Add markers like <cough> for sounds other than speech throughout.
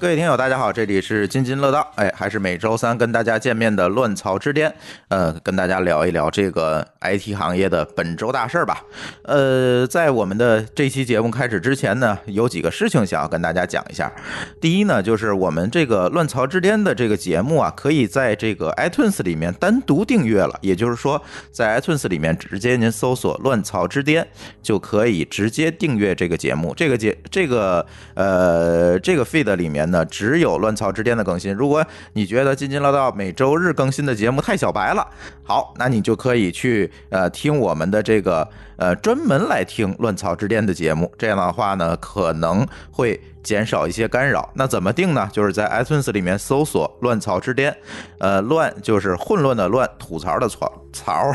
各位听友，大家好，这里是津津乐道，哎，还是每周三跟大家见面的乱曹之巅，呃，跟大家聊一聊这个 IT 行业的本周大事儿吧。呃，在我们的这期节目开始之前呢，有几个事情想要跟大家讲一下。第一呢，就是我们这个乱曹之巅的这个节目啊，可以在这个 iTunes 里面单独订阅了，也就是说，在 iTunes 里面直接您搜索“乱曹之巅”就可以直接订阅这个节目。这个节这个呃这个 feed 里面。那，只有乱草之巅的更新。如果你觉得津津乐道每周日更新的节目太小白了，好，那你就可以去呃听我们的这个呃专门来听乱曹之巅的节目。这样的话呢，可能会减少一些干扰。那怎么定呢？就是在 iTunes 里面搜索“乱曹之巅”，呃，乱就是混乱的乱，吐槽的槽槽，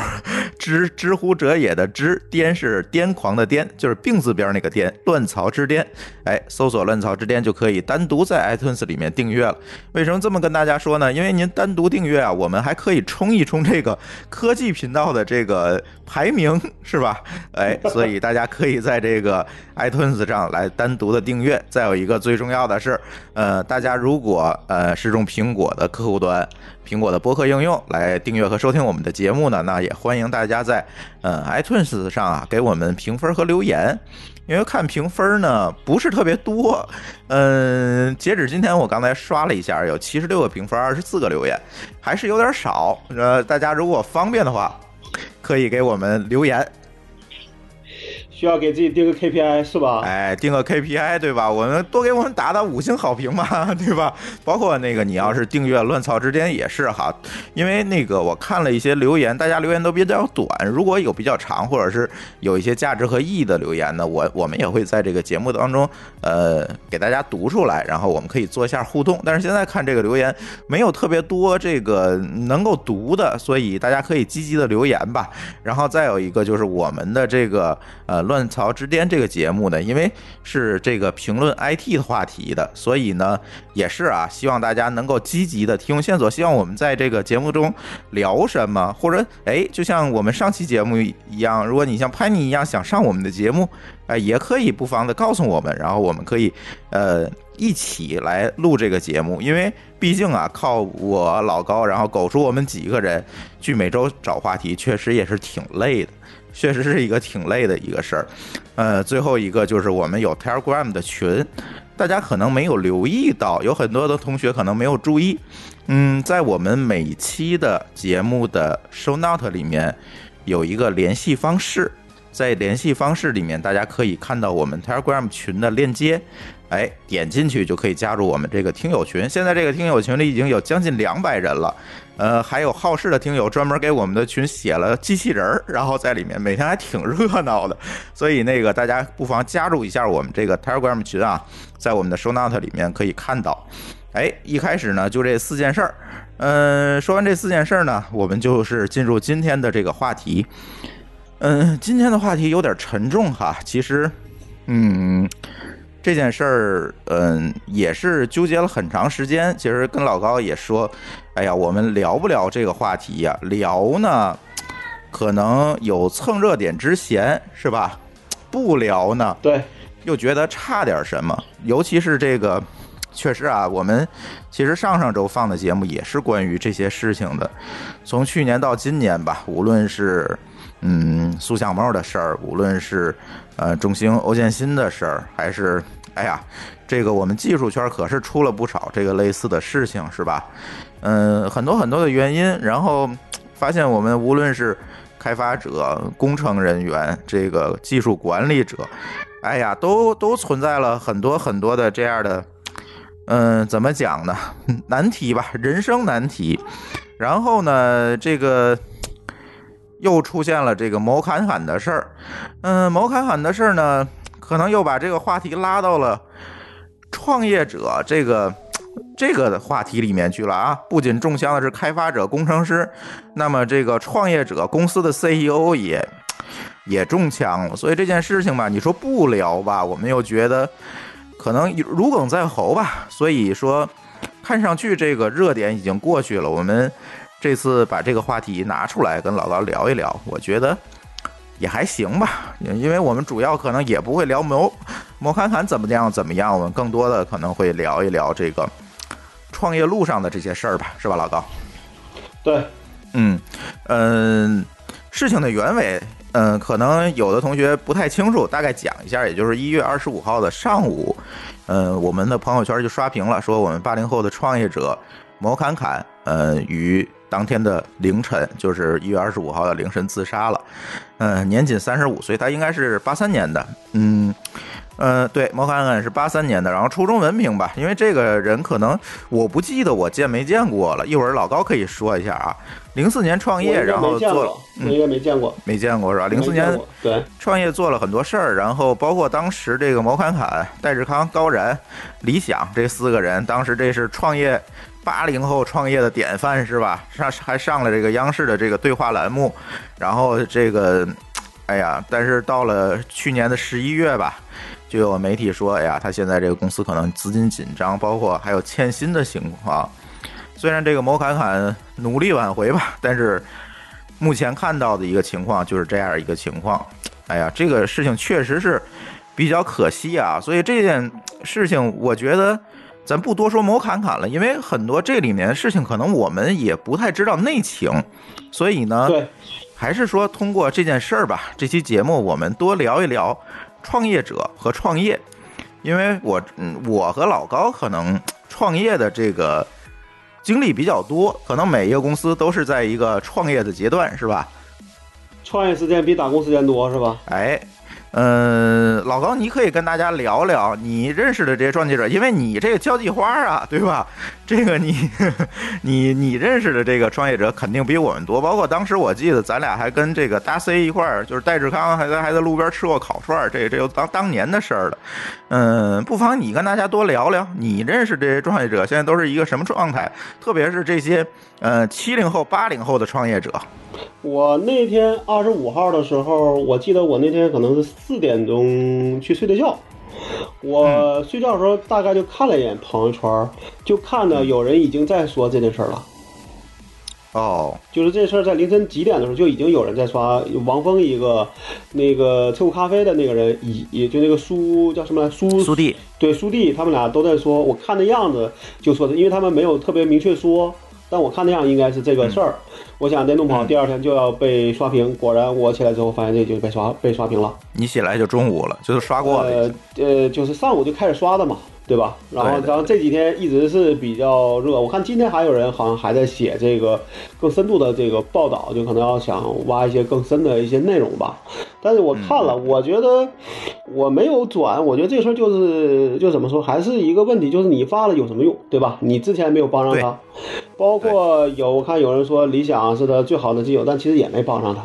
知知乎者也的知，癫是癫狂的癫，就是病字边那个癫，乱曹之巅。哎，搜索“乱曹之巅”就可以单独在 iTunes 里面订阅了。为什么这么跟大家说呢？因为您单独订阅啊，我们还可以冲一冲这个科技频道的这个排名，是吧？<laughs> 哎，所以大家可以在这个 iTunes 上来单独的订阅。再有一个最重要的是，呃，大家如果呃是用苹果的客户端、苹果的播客应用来订阅和收听我们的节目呢，那也欢迎大家在呃 iTunes 上啊给我们评分和留言。因为看评分呢不是特别多，嗯，截止今天我刚才刷了一下，有七十六个评分，二十四个留言，还是有点少。呃，大家如果方便的话，可以给我们留言。需要给自己定个 KPI 是吧？哎，定个 KPI 对吧？我们多给我们打打五星好评嘛，<laughs> 对吧？包括那个你要是订阅乱草之巅也是哈，因为那个我看了一些留言，大家留言都比较短，如果有比较长或者是有一些价值和意义的留言呢，我我们也会在这个节目当中呃给大家读出来，然后我们可以做一下互动。但是现在看这个留言没有特别多这个能够读的，所以大家可以积极的留言吧。然后再有一个就是我们的这个呃。乱曹之巅这个节目呢，因为是这个评论 IT 的话题的，所以呢也是啊，希望大家能够积极的提供线索，希望我们在这个节目中聊什么，或者哎，就像我们上期节目一样，如果你像潘妮一样想上我们的节目，哎，也可以不妨的告诉我们，然后我们可以呃一起来录这个节目，因为毕竟啊，靠我老高，然后狗叔我们几个人去每周找话题，确实也是挺累的。确实是一个挺累的一个事儿，呃，最后一个就是我们有 Telegram 的群，大家可能没有留意到，有很多的同学可能没有注意，嗯，在我们每期的节目的 Show Note 里面有一个联系方式，在联系方式里面，大家可以看到我们 Telegram 群的链接，哎，点进去就可以加入我们这个听友群。现在这个听友群里已经有将近两百人了。呃，还有好事的听友专门给我们的群写了机器人儿，然后在里面每天还挺热闹的，所以那个大家不妨加入一下我们这个 Telegram 群啊，在我们的 Show Note 里面可以看到。哎，一开始呢就这四件事儿，嗯，说完这四件事儿呢，我们就是进入今天的这个话题。嗯，今天的话题有点沉重哈，其实，嗯。这件事儿，嗯，也是纠结了很长时间。其实跟老高也说，哎呀，我们聊不聊这个话题呀？聊呢，可能有蹭热点之嫌，是吧？不聊呢，对，又觉得差点什么。尤其是这个，确实啊，我们其实上上周放的节目也是关于这些事情的。从去年到今年吧，无论是嗯苏小茂的事儿，无论是呃中兴欧建新的事儿，还是。哎呀，这个我们技术圈可是出了不少这个类似的事情，是吧？嗯，很多很多的原因，然后发现我们无论是开发者、工程人员、这个技术管理者，哎呀，都都存在了很多很多的这样的，嗯，怎么讲呢？<laughs> 难题吧，人生难题。然后呢，这个又出现了这个毛侃侃的事儿，嗯，毛侃侃的事儿呢，可能又把这个话题拉到了创业者这个。<tsk> 这个的话题里面去了啊！不仅中枪的是开发者、工程师，那么这个创业者公司的 CEO 也 <tsk> 也中枪了。所以这件事情吧，你说不聊吧，我们又觉得可能如鲠在喉吧。所以说，看上去这个热点已经过去了。我们这次把这个话题拿出来跟老高聊一聊，我觉得也还行吧。因为我们主要可能也不会聊某某侃侃怎么样怎么样，我们更多的可能会聊一聊这个。创业路上的这些事儿吧，是吧，老高？对，嗯嗯，事情的原委，嗯，可能有的同学不太清楚，大概讲一下，也就是一月二十五号的上午，嗯，我们的朋友圈就刷屏了，说我们八零后的创业者摩侃侃，呃，于当天的凌晨，就是一月二十五号的凌晨自杀了，嗯，年仅三十五岁，他应该是八三年的，嗯。嗯，对，毛侃侃是八三年的，然后初中文凭吧，因为这个人可能我不记得我见没见过了，一会儿老高可以说一下啊。零四年创业，然后做了，应该没见过，没见过是吧？零四年对创业做了很多事儿，然后包括当时这个毛侃侃、戴志康、高然、李想这四个人，当时这是创业八零后创业的典范是吧？上还上了这个央视的这个对话栏目，然后这个，哎呀，但是到了去年的十一月吧。就有媒体说，哎呀，他现在这个公司可能资金紧张，包括还有欠薪的情况。虽然这个某侃侃努力挽回吧，但是目前看到的一个情况就是这样一个情况。哎呀，这个事情确实是比较可惜啊。所以这件事情，我觉得咱不多说某侃侃了，因为很多这里面的事情可能我们也不太知道内情。所以呢，还是说通过这件事儿吧，这期节目我们多聊一聊。创业者和创业，因为我嗯，我和老高可能创业的这个经历比较多，可能每一个公司都是在一个创业的阶段，是吧？创业时间比打工时间多，是吧？哎。嗯，老高，你可以跟大家聊聊你认识的这些传记者，因为你这个交际花啊，对吧？这个你 <laughs> 你你认识的这个创业者肯定比我们多。包括当时我记得咱俩还跟这个大 C 一块儿，就是戴志康还在还在路边吃过烤串，这这又当当年的事儿了。嗯，不妨你跟大家多聊聊，你认识这些创业者现在都是一个什么状态？特别是这些呃七零后、八零后的创业者。我那天二十五号的时候，我记得我那天可能是四点钟去睡的觉。我睡觉的时候大概就看了一眼朋友圈，就看到有人已经在说这件事了。哦，就是这事儿在凌晨几点的时候就已经有人在刷。王峰一个，那个车库咖啡的那个人，以也就那个苏叫什么来苏苏弟，对苏弟，他们俩都在说。我看那样子就说的，因为他们没有特别明确说，但我看那样应该是这个事儿。我想那弄不好第二天就要被刷屏，果然我起来之后发现这就被刷被刷屏了。你起来就中午了，就是刷过了。呃呃，就是上午就开始刷的嘛，对吧？然后然后这几天一直是比较热，我看今天还有人好像还在写这个更深度的这个报道，就可能要想挖一些更深的一些内容吧。但是我看了，我觉得我没有转，我觉得这事儿就是就怎么说，还是一个问题，就是你发了有什么用，对吧？你之前没有帮上他，包括有我看有人说理想是他最好的基友，但其实也没帮上他，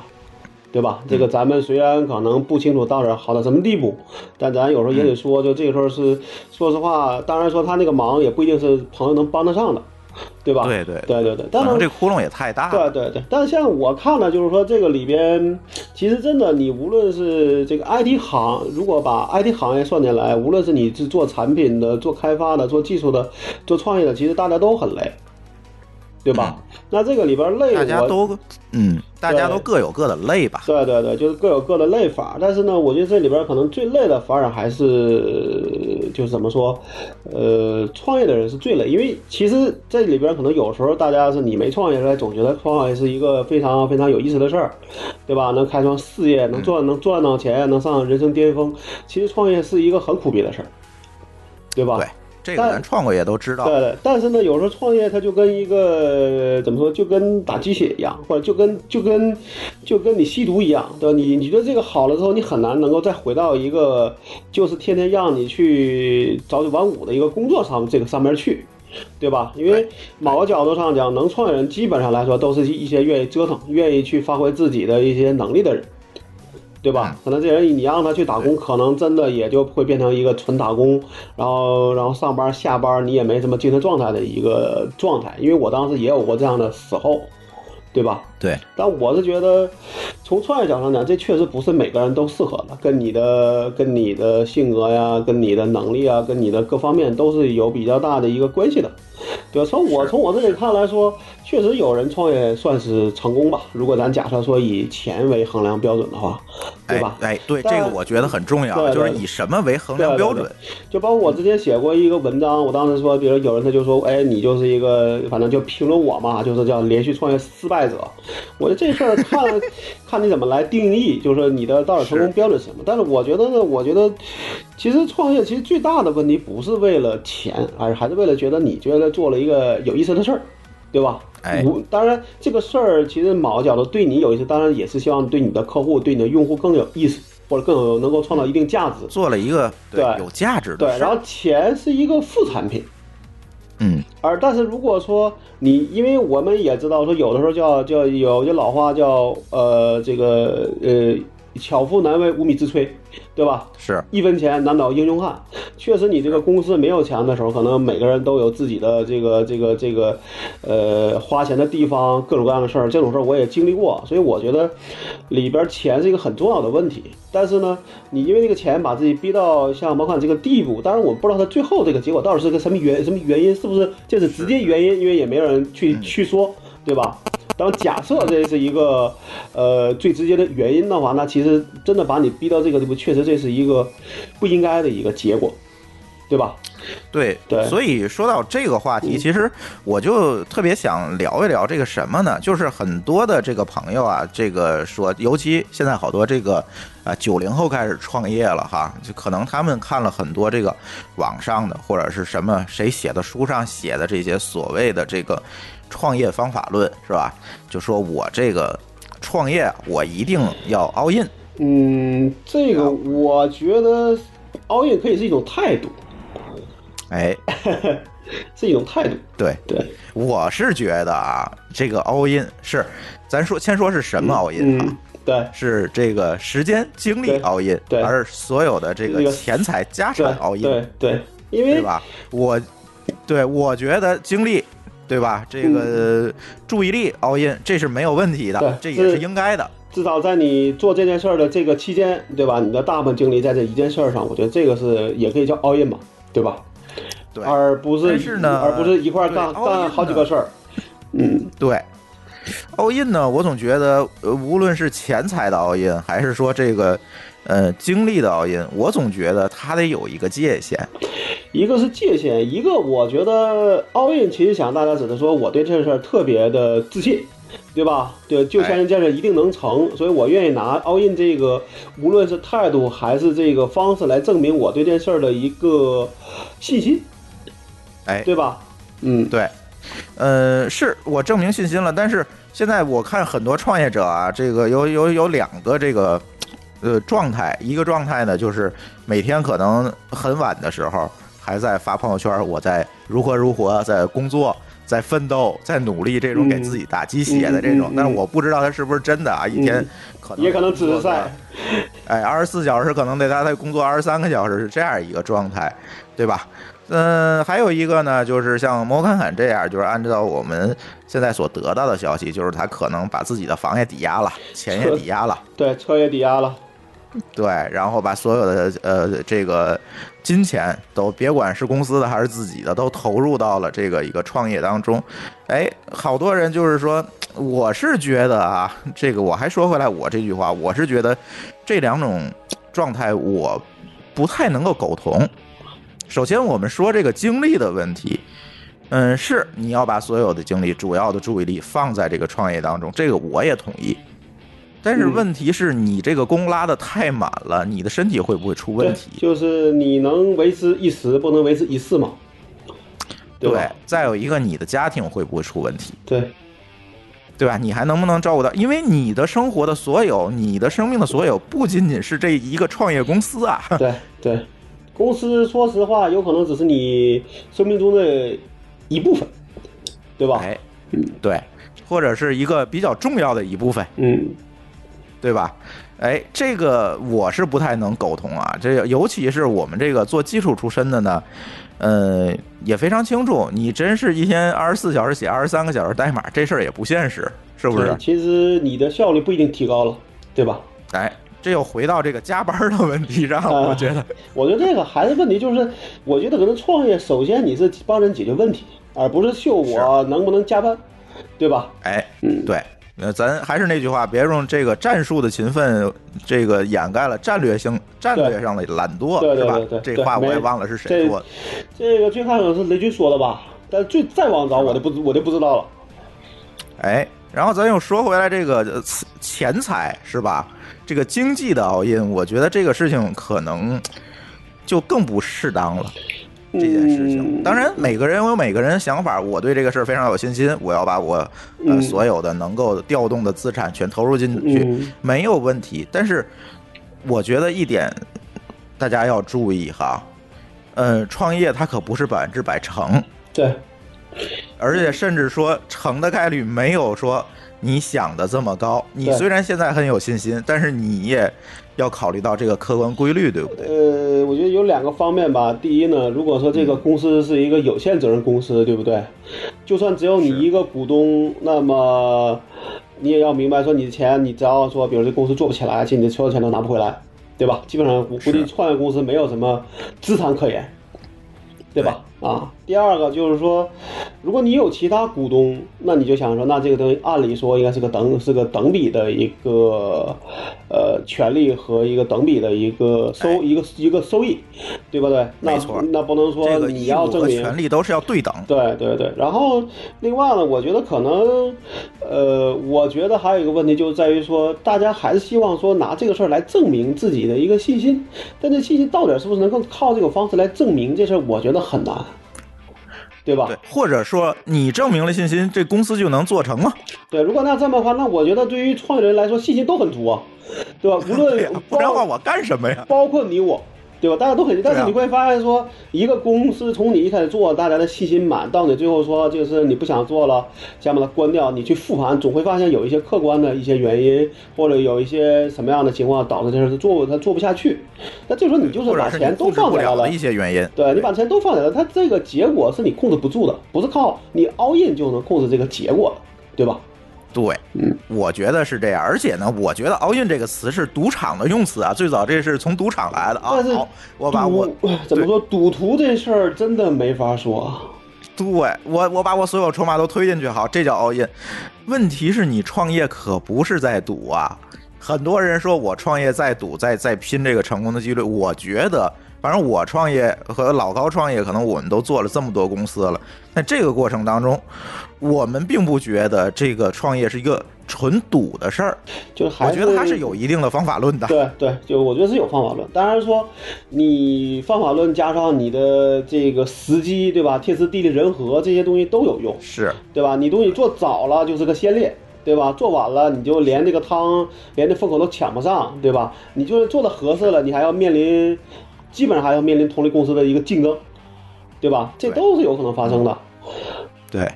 对吧？这个咱们虽然可能不清楚到底好到什么地步，但咱有时候也得说，就这个时候是说实话，当然说他那个忙也不一定是朋友能帮得上的。对吧？对对对对对，但是这窟窿也太大。对对对，但是像我看呢，就是说这个里边，其实真的，你无论是这个 IT 行，如果把 IT 行业算进来，无论是你是做产品的、做开发的、做技术的、做创业的，其实大家都很累。对吧？那这个里边累，大家都嗯，大家都各有各的累吧。对对对，就是各有各的累法。但是呢，我觉得这里边可能最累的反而还是就是怎么说，呃，创业的人是最累，因为其实这里边可能有时候大家是你没创业出来，总觉得创业是一个非常非常有意思的事儿，对吧？能开创事业，能赚能赚到钱，能上人生巅峰。其实创业是一个很苦逼的事儿，对吧？对。这个但咱创过业都知道。对，但是呢，有时候创业它就跟一个怎么说，就跟打鸡血一样，或者就跟就跟就跟你吸毒一样，对吧？你你觉得这个好了之后，你很难能够再回到一个就是天天让你去朝九晚五的一个工作上这个上面去。对吧？因为某个角度上讲，能创业人基本上来说都是一些愿意折腾、愿意去发挥自己的一些能力的人，对吧？可能这人你让他去打工，可能真的也就会变成一个纯打工，然后然后上班下班你也没什么精神状态的一个状态。因为我当时也有过这样的时候，对吧？对，但我是觉得，从创业角度上讲，这确实不是每个人都适合的，跟你的跟你的性格呀、跟你的能力啊、跟你的各方面都是有比较大的一个关系的。<laughs> 对吧？从我从我这里看来说，确实有人创业算是成功吧。如果咱假设说以钱为衡量标准的话，对吧？哎，哎对，这个我觉得很重要，对对就是以什么为衡量标准？就包括我之前写过一个文章，我当时说，比如有人他就说，哎，你就是一个，反正就评论我嘛，就是叫连续创业失败者。我觉得这事儿看看你怎么来定义，就是说你的到底成功标准是什么。但是我觉得呢，我觉得其实创业其实最大的问题不是为了钱，而还是为了觉得你觉得做了一个有意思的事儿，对吧？哎无当然这个事儿其实某个角度对你有意思，当然也是希望对你的客户、对你的用户更有意思，或者更有能够创造一定价值。做了一个对有价值的对，然后钱是一个副产品，嗯，而但是如果说你，因为我们也知道说有的时候叫叫有句老话叫呃这个呃巧妇难为无米之炊，对吧？是一分钱难倒英雄汉。<laughs> 确实，你这个公司没有钱的时候，可能每个人都有自己的这个这个这个，呃，花钱的地方，各种各样的事儿。这种事儿我也经历过，所以我觉得里边钱是一个很重要的问题。但是呢，你因为这个钱把自己逼到像毛款这个地步，当然我们不知道他最后这个结果到底是个什么原什么原因，是不是这是直接原因？因为也没有人去去说，对吧？当假设这是一个呃最直接的原因的话，那其实真的把你逼到这个地步，确实这是一个不应该的一个结果，对吧？对对所以说到这个话题，嗯其实我就特别想聊一聊这个什么呢？就是很多的这个朋友啊，这个说，尤其现在好多这个啊九零后开始创业了哈，就可能他们看了很多这个网上的或者是什么谁写的书上写的这些所谓的这个创业方法论是吧？就说我这个创业我一定要 all in，嗯，这个我觉得 all in 可以是一种态度，哎，<laughs> 是一种态度。对。对，我是觉得啊，这个 all in 是，咱说先说是什么 all in 啊？嗯，对，是这个时间精力对 all in，对而所有的这个钱财家产 all in，对对，因为对吧？我对我觉得精力，对吧？这个注意力 all in，这是没有问题对的，这也是应该的。至少在你做这件事儿的这个期间，对吧？你的大部分精力在这一件事儿上，我觉得这个是也可以叫 all in 嘛，对吧？对而不是但是呢而不是一块干干好几个事儿。嗯，对，all in 呢，我总觉得，呃，无论是钱财的 all in，还是说这个呃经历的 all in，我总觉得它得有一个界限。一个是界限，一个我觉得 all in 其实想大家只能说我对这事儿特别的自信，对吧？对，就相信这件事一定能成，所以我愿意拿 all in 这个，无论是态度还是这个方式来证明我对这事儿的一个信心，哎，对吧？嗯，对，呃，是我证明信心了，但是现在我看很多创业者啊，这个有有有两个这个呃状态，一个状态呢就是每天可能很晚的时候还在发朋友圈，我在如何如何在工作。在奋斗，在努力，这种给自己打鸡血的这种，嗯嗯嗯嗯但是我不知道他是不是真的啊！一天嗯可能也可能只是在，哎，二十四小时可能得他在工作二十三个小时是这样一个状态，对吧？嗯，还有一个呢，就是像摩侃侃这样，就是按照我们现在所得到的消息，就是他可能把自己的房也抵押了，钱也抵押了，对，车也抵押了，对，然后把所有的呃这个金钱都别管是公司的还是自己的，都投入到了这个一个创业当中。哎，好多人就是说，我是觉得啊，这个我还说回来，我这句话，我是觉得这两种状态我不太能够苟同。首先，我们说这个精力的问题。嗯，是你要把所有的精力、主要的注意力放在这个创业当中，这个我也同意。但是嗯问题是你这个弓拉的太满了，你的身体会不会出问，题？就是你能维持一时，不能维持一世嘛，对吧？再有一个，你的家庭会不会出问题？对，对吧？你还能不能照顾到？因为你的生活的所有，你的生命的所有，不仅仅是这一个创业公司啊。<laughs> 对对，公司说实话，有可能只是你生命中的一部分，对吧？哎，对，或者是一个比较重要的一部分，嗯，对吧？哎，这个我是不太能苟同啊。这个尤其是我们这个做技术出身的呢，呃，也非常清楚，你真是一天二十四小时写二十三个小时代码，这事儿也不现实，是不是？其实你的效率不一定提高了，对吧？哎，这又回到这个加班的问题上我觉得。我觉得这个还是问题，就是我觉得可能创业，首先你是帮人解决问题，而不是秀我能不能加班，对吧？哎，嗯，对，呃，咱还是那句话，别用这个战术的勤奋，这个掩盖了战略性、战略上的懒惰，对对是吧对对？这话我也忘了是谁说的。这个最开始是雷军说的吧？但最再往早我就不我就不知道了。哎，然后咱又说回来，这个呃钱财是吧？这个经济的熬印，我觉得这个事情可能就更不适当了。这件事情，嗯。当然每个人有每个人的想法，我对这个事儿非常有信心，我要把我呃嗯。所有的能够调动的资产全投入进去，嗯。没有问题。但是我觉得一点大家要注意哈，呃，创业它可不是百分之百成，对，而且甚至说成的概率没有说你想的这么高。你虽然现在很有信心，但是你也要考虑到这个客观规律，对不对？呃，我觉得有两个方面吧。第一呢，如果说这个公司是一个有限责任公司，对不对？就算只有你一个股东，那么你也要明白说，你的钱，你只要说，比如这公司做不起来，其实你的所有钱都拿不回来，对吧？基本上，我估计创业公司没有什么资产可言，对吧？啊，第二个就是说，如果你有其他股东，那你就想说，那这个东西按理说应该是个等是个等比的一个呃权利和一个等比的一个收、哎一个一个收益，对不对？那没错那不能说你要证明权利都是要对等。对对对，然后另外呢，我觉得可能，呃，我觉得还有一个问题就在于说，大家还是希望说拿这个事儿来证明自己的一个信心，但这信心到底是不是能够靠这个方式来证明这事儿，我觉得很难，对吧？对，或者说你证明了信心，这公司就能做成吗？对，如果那这么的话，那我觉得对于创业人来说，信心都很足啊，对吧？无论 <laughs> 对，不然的话我干什么呀？包括你我，对吧？大家都很，但是你会发现说，一个公司从你一开始做，大家的信心满，到你最后说就是你不想做了，想把它关掉，你去复盘，总会发现有一些客观的一些原因，或者有一些什么样的情况导致这事儿做它做不下去。那这时候你就是把钱都放在了了一。些原因。对你把钱都放在了，它这个结果是你控制不住的，不是靠你 all in 就能控制这个结果的，对吧？对，嗯，我觉得是这样。而且呢，我觉得 “all in” 这个词是赌场的用词啊，最早这是从赌场来的啊。好，我把我怎么说赌徒这事儿真的没法说。对我我把我所有筹码都推进去，好，这叫 all in。问题是你创业可不是在赌啊。很多人说我创业在赌，在在拼这个成功的几率。我觉得，反正我创业和老高创业，可能我们都做了这么多公司了。在这个过程当中，我们并不觉得这个创业是一个纯赌的事儿。就还我觉得它是有一定的方法论的。对对，就我觉得是有方法论。当然说，你方法论加上你的这个时机，对吧？天时地利人和这些东西都有用，是，对吧？你东西做早了就是个先烈，对吧？做晚了你就连这个汤连这风口都抢不上，对吧？你就是做的合适了，你还要面临，基本上还要面临同类公司的一个竞争，对吧？这都是有可能发生的。对。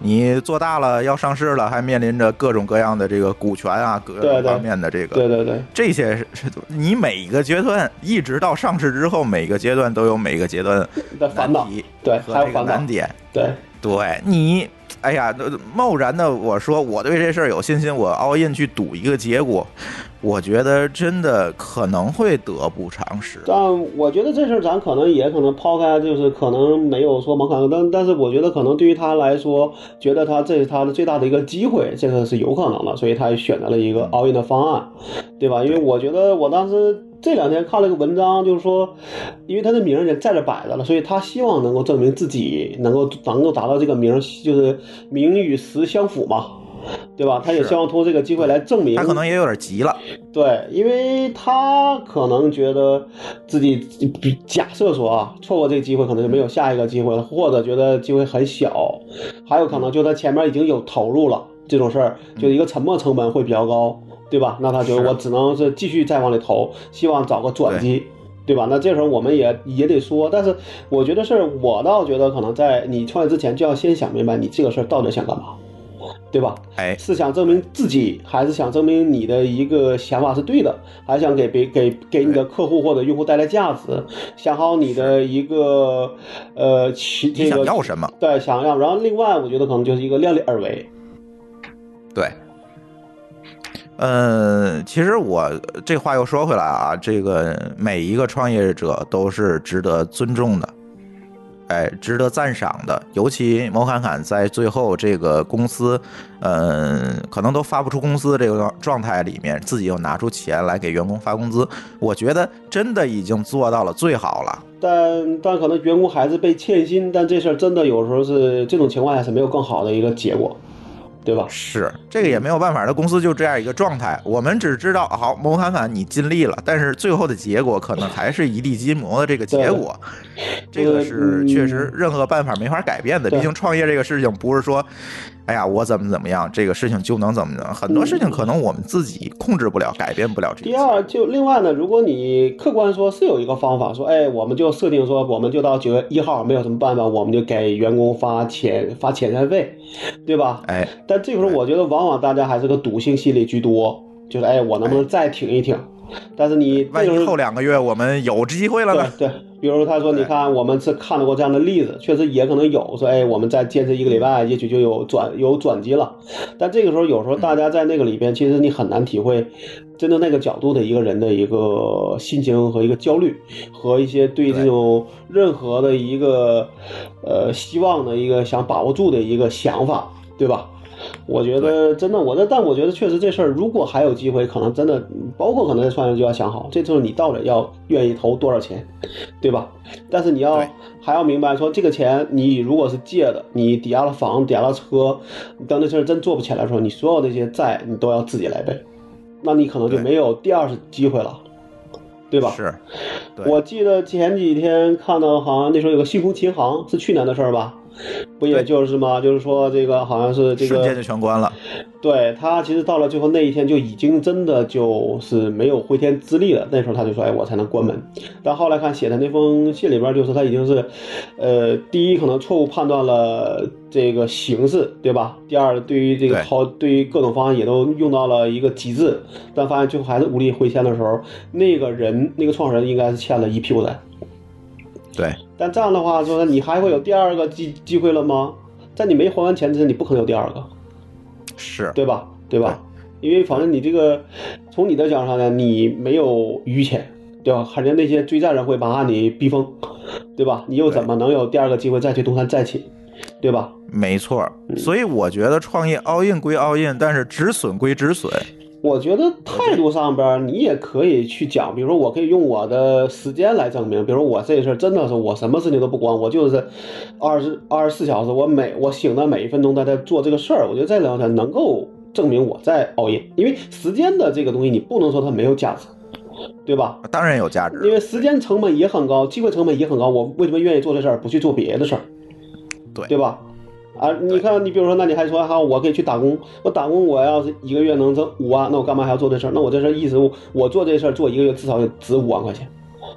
你做大了要上市了，还面临着各种各样的这个股权啊，各方面的这个对对对，这些是是你每一个阶段，一直到上市之后，每个阶段都有每个阶段的烦恼，难题对，还有难，点。对。对你，哎呀，贸然的我说我对这事儿有信心，我 all in 去赌一个结果，我觉得真的可能会得不偿失。但我觉得这事儿咱可能也可能抛开，就是可能没有说门槛，但但是我觉得可能对于他来说，觉得他这是他的最大的一个机会，这个是有可能的，所以他选择了一个 all in 的方案，对吧？因为我觉得我当时这两天看了一个文章，就是说，因为他的名儿也在这摆着了，所以他希望能够证明自己能够能够达到这个名，就是名与实相符嘛。对吧？他也希望通过这个机会来证明，他可能也有点急了。对，因为他可能觉得自己比假设说啊，错过这个机会可能就没有下一个机会了，或者觉得机会很小，还有可能就他前面已经有投入了这种事儿，就一个沉没成本会比较高，对吧？那他觉得我只能是继续再往里投，希望找个转机。对吧？那这时候我们也也得说，但是我觉得是，我倒觉得可能在你创业之前就要先想明白你这个事儿到底想干嘛，对吧？哎，是想证明自己，还是想证明你的一个想法是对的，还是想给别给给你的客户或者用户带来价值？想好你的一个呃，其这个要什么？对想要，然后另外我觉得可能就是一个量力而为。对，嗯，其实我这话又说回来啊，这个每一个创业者都是值得尊重的，哎，值得赞赏的。尤其某侃侃在最后这个公司，嗯、可能都发不出工资这个状态里面，自己又拿出钱来给员工发工资，我觉得真的已经做到了最好了。但但可能员工还是被欠薪，但这事儿真的有时候是这种情况下是没有更好的一个结果，对吧？是，这个也没有办法，他公司就这样一个状态。我们只知道，好，某侃侃你尽力了，但是最后的结果可能还是一地鸡毛的这个结果。这个是确实任何办法没法改变的。毕竟创业这个事情不是说，哎呀，我怎么怎么样，这个事情就能怎么怎么。很多事情可能我们自己控制不了，改变不了这。第二，就另外呢，如果你客观说是有一个方法，说，哎，我们就设定说，我们就到九月一号没有什么办法，我们就给员工发遣发遣散费，对吧？哎，但这个时候，我觉得往往大家还是个赌性心理居多，就是，哎，我能不能再挺一挺？但是你这万一后两个月我们有机会了呢？对对，比如他说，你看，我们是看到过这样的例子，确实也可能有说，哎，我们再坚持一个礼拜，也许就有转有转机了。但这个时候，有时候大家在那个里边，其实你很难体会真正那个角度的一个人的一个心情和一个焦虑，和一些对这种任何的一个呃希望的一个想把握住的一个想法，对吧？我觉得真的，我的，但我觉得确实这事儿，如果还有机会，可能真的，包括可能在创业就要想好，这就是你到底要愿意投多少钱，对吧？但是你要还要明白说，这个钱你如果是借的，你抵押了房，抵押了车，你当这事儿真做不起来的时候，你所有那些债你都要自己来背，那你可能就没有第二次机会了，对吧？是，我记得前几天看到，好像那时候有个幸福琴行，是去年的事儿吧？不也就是吗？就是说这个好像是这个瞬间就，全关了。对他其实到了最后那一天就已经真的就是没有回天之力了。那时候他就说：“哎，我才能关门。”但后来看写的那封信里边，就是他已经是，呃，第一可能错误判断了这个形势，对吧？第二，对于这个对好，对于各种方案也都用到了一个极致，但发现最后还是无力回天的时候，那个人那个创始人应该是欠了一屁股债。对，但这样的话，说你还会有第二个机机会了吗？在你没还完钱之前，你不可能有第二个，是，对吧？对吧？因为反正你这个，从你的角度上呢，你没有余钱，对吧？肯定那些追债人会把你逼疯，对吧？你又怎么能有第二个机会再去东山再起，对吧？没错。所以我觉得创业 all in 归 all in，但是止损归止损。我觉得态度上边儿你也可以去讲，比如说我可以用我的时间来证明，比如说我这事儿真的是我什么事情都不管，我就是二十二十四小时，我每我醒的每一分钟都在做这个事儿，我觉得这两天能够证明我在熬夜，因为时间的这个东西你不能说它没有价值，对吧？当然有价值，因为时间成本也很高，机会成本也很高，我为什么愿意做这事儿，不去做别的事儿？对对吧？啊，你看，你比如说，那你还说哈，我可以去打工，我打工，我要是一个月能挣五万，那我干嘛还要做这事儿？那我这事儿意思，我我做这事儿做一个月至少也值五万块钱，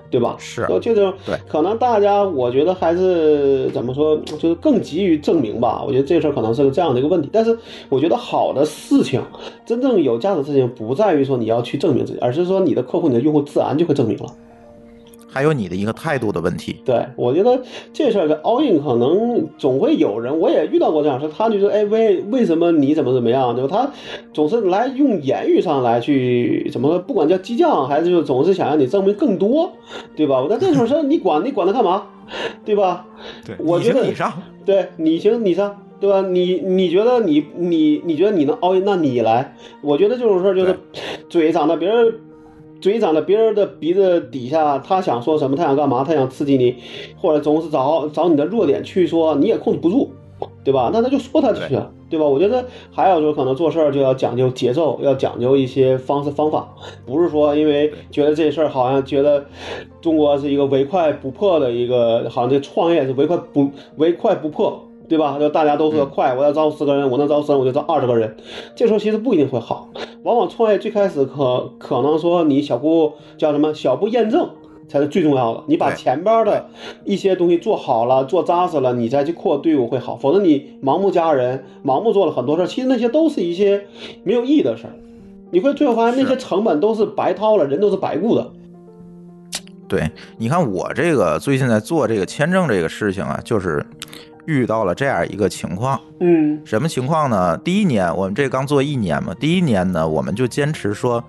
对吧？是就这种，对可能大家我觉得还是怎么说，就是更急于证明吧。我觉得这事儿可能是个这样的一个问题，但是我觉得好的事情，真正有价值的事情，不在于说你要去证明自己，而是说你的客户、你的用户自然就会证明了。还有你的一个态度的问题。对，我觉得这事儿的 all in 可能总会有人，我也遇到过这样事，他就说，哎，为为什么你怎么怎么样，对吧？他总是来用言语上来去怎么说，不管叫激将，还是就总是想让你证明更多，对吧？那这种事儿你管你管他干嘛，对吧？对，我觉得你上，对你行你上，对吧？你你觉得你你你觉得你能 all in，那你来。我觉得这种事儿就是嘴长在别人嘴长在别人的鼻子底下，他想说什么，他想干嘛，他想刺激你，或者总是找找你的弱点去说，你也控制不住。对吧？那他就说他去，对吧？我觉得还有就是可能做事儿就要讲究节奏，要讲究一些方式方法，不是说因为觉得这事儿好像觉得中国是一个唯快不破的一个，好像这创业是唯快不唯快不破，对吧？就大家都说快，我要招十个人，我能招十人我就招二十个人，这时候其实不一定会好。往往创业最开始可可能说你小步叫什么小步验证。才是最重要的。你把前边的一些东西做好了，做扎实了，你再去扩队伍会好。否则你盲目加人，盲目做了很多事儿，其实那些都是一些没有意义的事儿。你会最后发现那些成本都是白掏了，人都是白雇的。对，你看我这个最近在做这个签证这个事情啊，就是遇到了这样一个情况。嗯，什么情况呢？第一年我们这刚做一年嘛，第一年呢，我们就坚持说。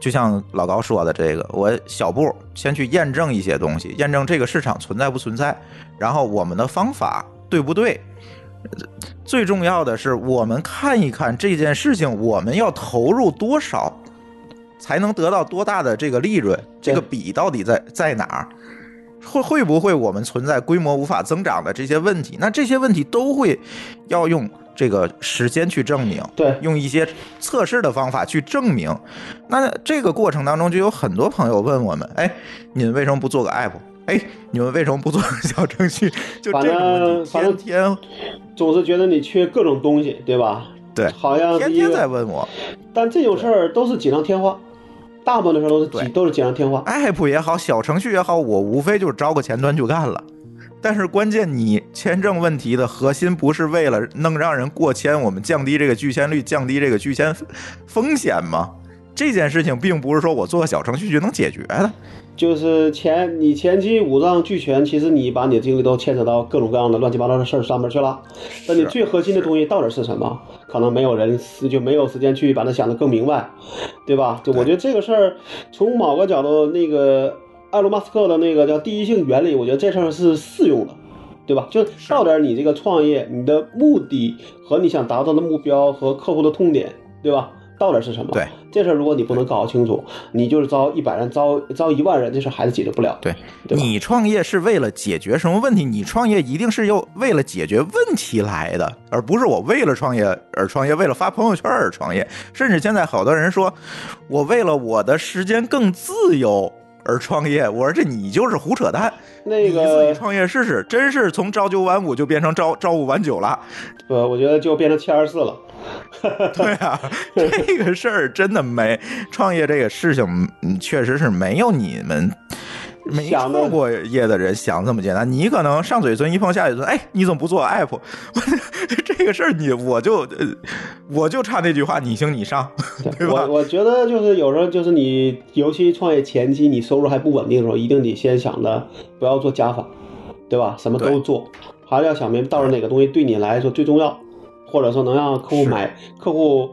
就像老高说的，这个我小步先去验证一些东西，验证这个市场存在不存在，然后我们的方法对不对？最重要的是，我们看一看这件事情，我们要投入多少，才能得到多大的这个利润？这个比到底在在哪儿？会会不会我们存在规模无法增长的这些问题？那这些问题都会要用。这个时间去证明，对，用一些测试的方法去证明。那这个过程当中，就有很多朋友问我们：哎，你们为什么不做个 app？哎，你们为什么不做个小程序？<laughs> 就这个问题，天天总是觉得你缺各种东西，对吧？对，好像天天在问我。但这种事儿都是锦上添花，大部分的时候都是锦都是锦上添花。app 也好，小程序也好，我无非就是招个前端就干了。但是关键，你签证问题的核心不是为了能让人过签，我们降低这个拒签率，降低这个拒签风险吗？这件事情并不是说我做个小程序就能解决的。就是前你前期五脏俱全，其实你把你的精力都牵扯到各种各样的乱七八糟的事儿上面去了。那你最核心的东西到底是什么？可能没有人就没有时间去把它想得更明白，对吧？就我觉得这个事儿，从某个角度，那个。埃隆·马斯克的那个叫第一性原理，我觉得这事儿是适用的，对吧？就到点你这个创业，你的目的和你想达到的目标和客户的痛点，对吧？到底是什么？对，这事儿如果你不能搞清楚，你就是招一百人，招招一万人，这事儿还是解决不了。对，你创业是为了解决什么问题？你创业一定是要为了解决问题来的，而不是我为了创业而创业，为了发朋友圈而创业。甚至现在好多人说，我为了我的时间更自由。而创业，我说这你就是胡扯淡。那个自己创业试试，真是从朝九晚五就变成朝朝五晚九了。呃，我觉得就变成七二四了。<laughs> 对啊，这个事儿真的没创业这个事情，确实是没有你们。没创过业的人想这么简单，你可能上嘴唇一碰下嘴唇，哎，你怎么不做 app？<laughs> 这个事儿你我就我就差那句话，你行你上，对 <laughs> 吧？我我觉得就是有时候就是你，尤其创业前期你收入还不稳定的时候，一定得先想着不要做加法，对吧？什么都做，还是要想明白到底哪个东西对你来说最重要。或者说能让客户买，客户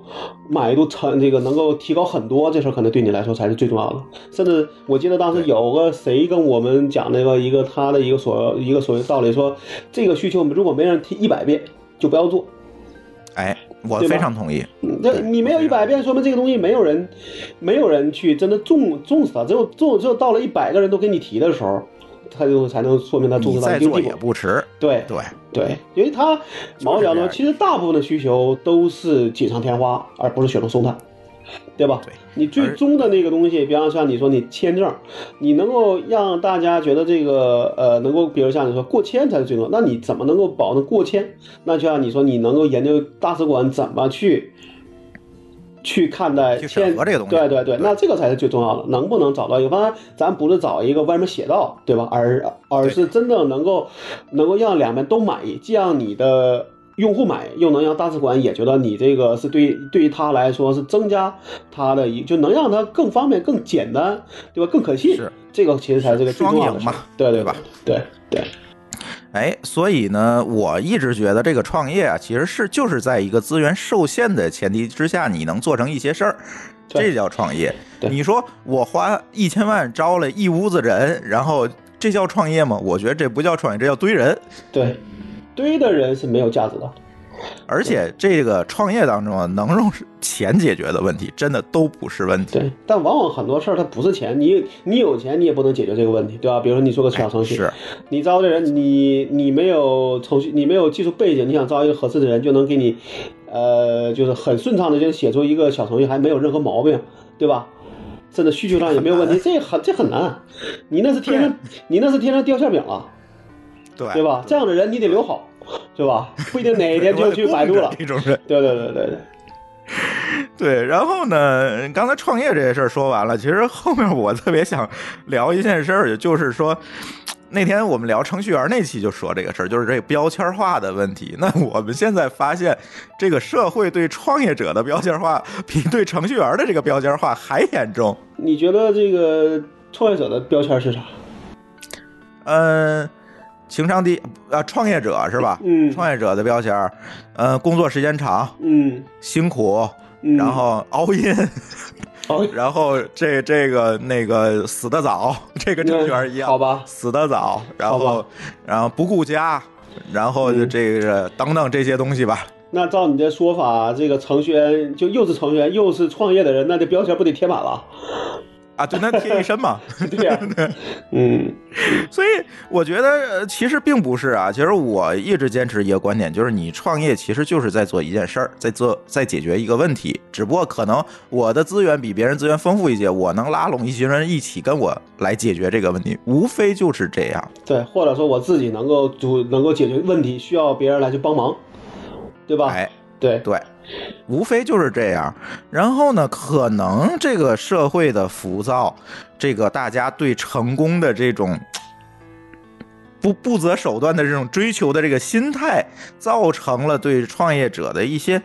满意度成这个能够提高很多，这事儿可能对你来说才是最重要的。甚至我记得当时有个谁跟我们讲那个一个他的一个所一个所谓道理，说这个需求如果没人提一百遍就不要做。哎，我非常同意。那你没有一百遍，说明这个东西没有人没有人去真的重重视它。只有重只有到了一百个人都给你提的时候。他就才能说明他重视到一定地步。也不迟。对对对，因为他毛角呢，其实大部分的需求都是锦上添花，而不是雪中送炭，对吧？对。你最终的那个东西，比方像你说你签证，你能够让大家觉得这个呃能够，比如像你说过签才是最重要。那你怎么能够保证过签？那就像你说，你能够研究大使馆怎么去。去看待签这个东西，对对对，那这个才是最重要的。能不能找到一个方案？咱不是找一个外面写到，对吧？而而是真正能够能够让两边都满意，既让你的用户满意，又能让大使馆也觉得你这个是对对于他来说是增加他的一，就能让他更方便、更简单，对吧？更可信。是这个其实才是个双赢嘛，对对吧？对对。哎，所以呢，我一直觉得这个创业啊，其实是就是在一个资源受限的前提之下，你能做成一些事儿，这叫创业。你说我花一千万招了一屋子人，然后这叫创业吗？我觉得这不叫创业，这叫堆人。对，堆的人是没有价值的。而且这个创业当中啊，能用钱解决的问题，真的都不是问题。对，但往往很多事儿它不是钱，你你有钱你也不能解决这个问题，对吧？比如说你做个小程序，是你招的人，你你没有程序，你没有技术背景，你想招一个合适的人，就能给你，呃，就是很顺畅的就写出一个小程序，还没有任何毛病，对吧？甚至需求上也没有问题，这很这很难，你那是天上你那是天上掉馅饼了，对对吧？这样的人你得留好，是吧？不一定哪一天就去百度了。<laughs> 这种人。对对对对对。<laughs> 对，然后呢，刚才创业这些事儿说完了，其实后面我特别想聊一件事儿，就是说。那天我们聊程序员那期就说这个事儿，就是这个标签化的问题。那我们现在发现，这个社会对创业者的标签化比对程序员的这个标签化还严重。你觉得这个创业者的标签是啥？嗯，情商低啊，创业者是吧？嗯，创业者的标签儿，呃，工作时间长，嗯，辛苦，嗯然后熬夜。哦，<laughs> 然后这这个那个死得早，<laughs> 这个程序员一样，好吧，死得早，然后然后不顾家，然后就这个等等这些东西吧。那照你的说法，这个程序员就又是程序员又是创业的人，那这标签不得贴满了？啊，就能贴一身嘛。<laughs> 对呀、<laughs> 嗯，所以我觉得呃其实并不是啊，其实我一直坚持一个观点，就是你创业其实就是在做一件事儿，在做在解决一个问题，只不过可能我的资源比别人资源丰富一些，我能拉拢一群人一起跟我来解决这个问题，无非就是这样。对，或者说我自己能够组能够解决问题，需要别人来去帮忙，对吧？哎，对，对，无非就是这样。然后呢，可能这个社会的浮躁，这个大家对成功的这种不不择手段的这种追求的这个心态，造成了对创业者的一些。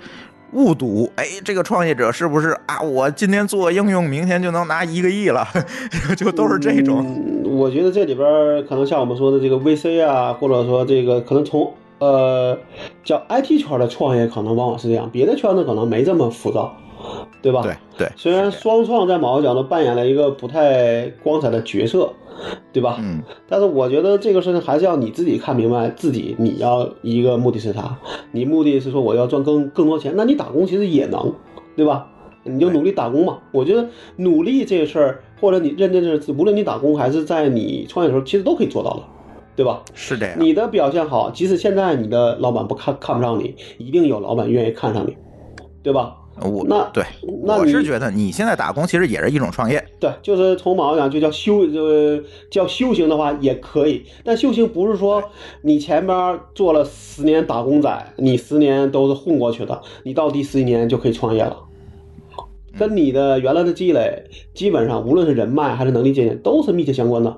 误读，哎，这个创业者是不是啊？我今天做应用，明天就能拿一个亿了，<laughs> 就都是这种。我觉得这里边可能像我们说的这个 VC 啊，或者说这个可能从呃叫 IT 圈的创业，可能往往是这样，别的圈子可能没这么浮躁，对吧？对对，虽然双创在某个角度扮演了一个不太光彩的角色，对吧？嗯，但是我觉得这个事情还是要你自己看明白自己你要一个目的是啥。你目的是说我要赚更更多钱，那你打工其实也能，对吧？你就努力打工嘛。我觉得努力这事儿，或者你认真的，无论你打工还是在你创业的时候，其实都可以做到的，对吧？是这样。你的表现好，即使现在你的老板不看看不上你，一定有老板愿意看上你，对吧？我那对，那你我是觉得你现在打工其实也是一种创业。对，就是从某个讲就叫修，呃叫修行的话也可以，但修行不是说你前边做了十年打工仔，你十年都是混过去的，你到第十一年就可以创业了。跟你的原来的积累，基本上无论是人脉还是能力积累，都是密切相关的，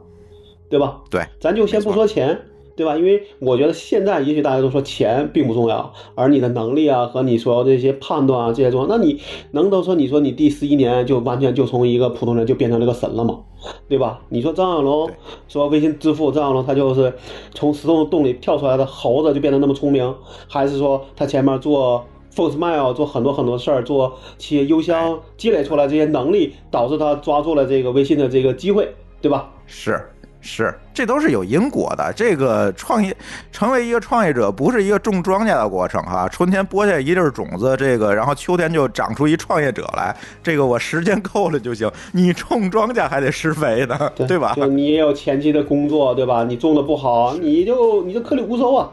对吧？对，咱就先不说钱，对吧？因为我觉得现在也许大家都说钱并不重要，而你的能力啊和你所有这些判断啊这些重要。那你能都说你说你第十一年就完全就从一个普通人就变成了个神了吗？对吧？你说张小龙说微信支付，张小龙他就是从石头洞里跳出来的猴子就变得那么聪明，还是说他前面做 Fosmile 做很多很多事儿，做企业邮箱积累出来这些能力，导致他抓住了这个微信的这个机会，对吧？是是，这都是有因果的。这个创业成为一个创业者，不是一个种庄稼的过程哈。春天播下一粒种子，这个然后秋天就长出一创业者来。这个我时间够了就行。你种庄稼还得施肥呢，对吧？就你也有前期的工作，对吧？你种的不好，你就你就颗粒无收啊，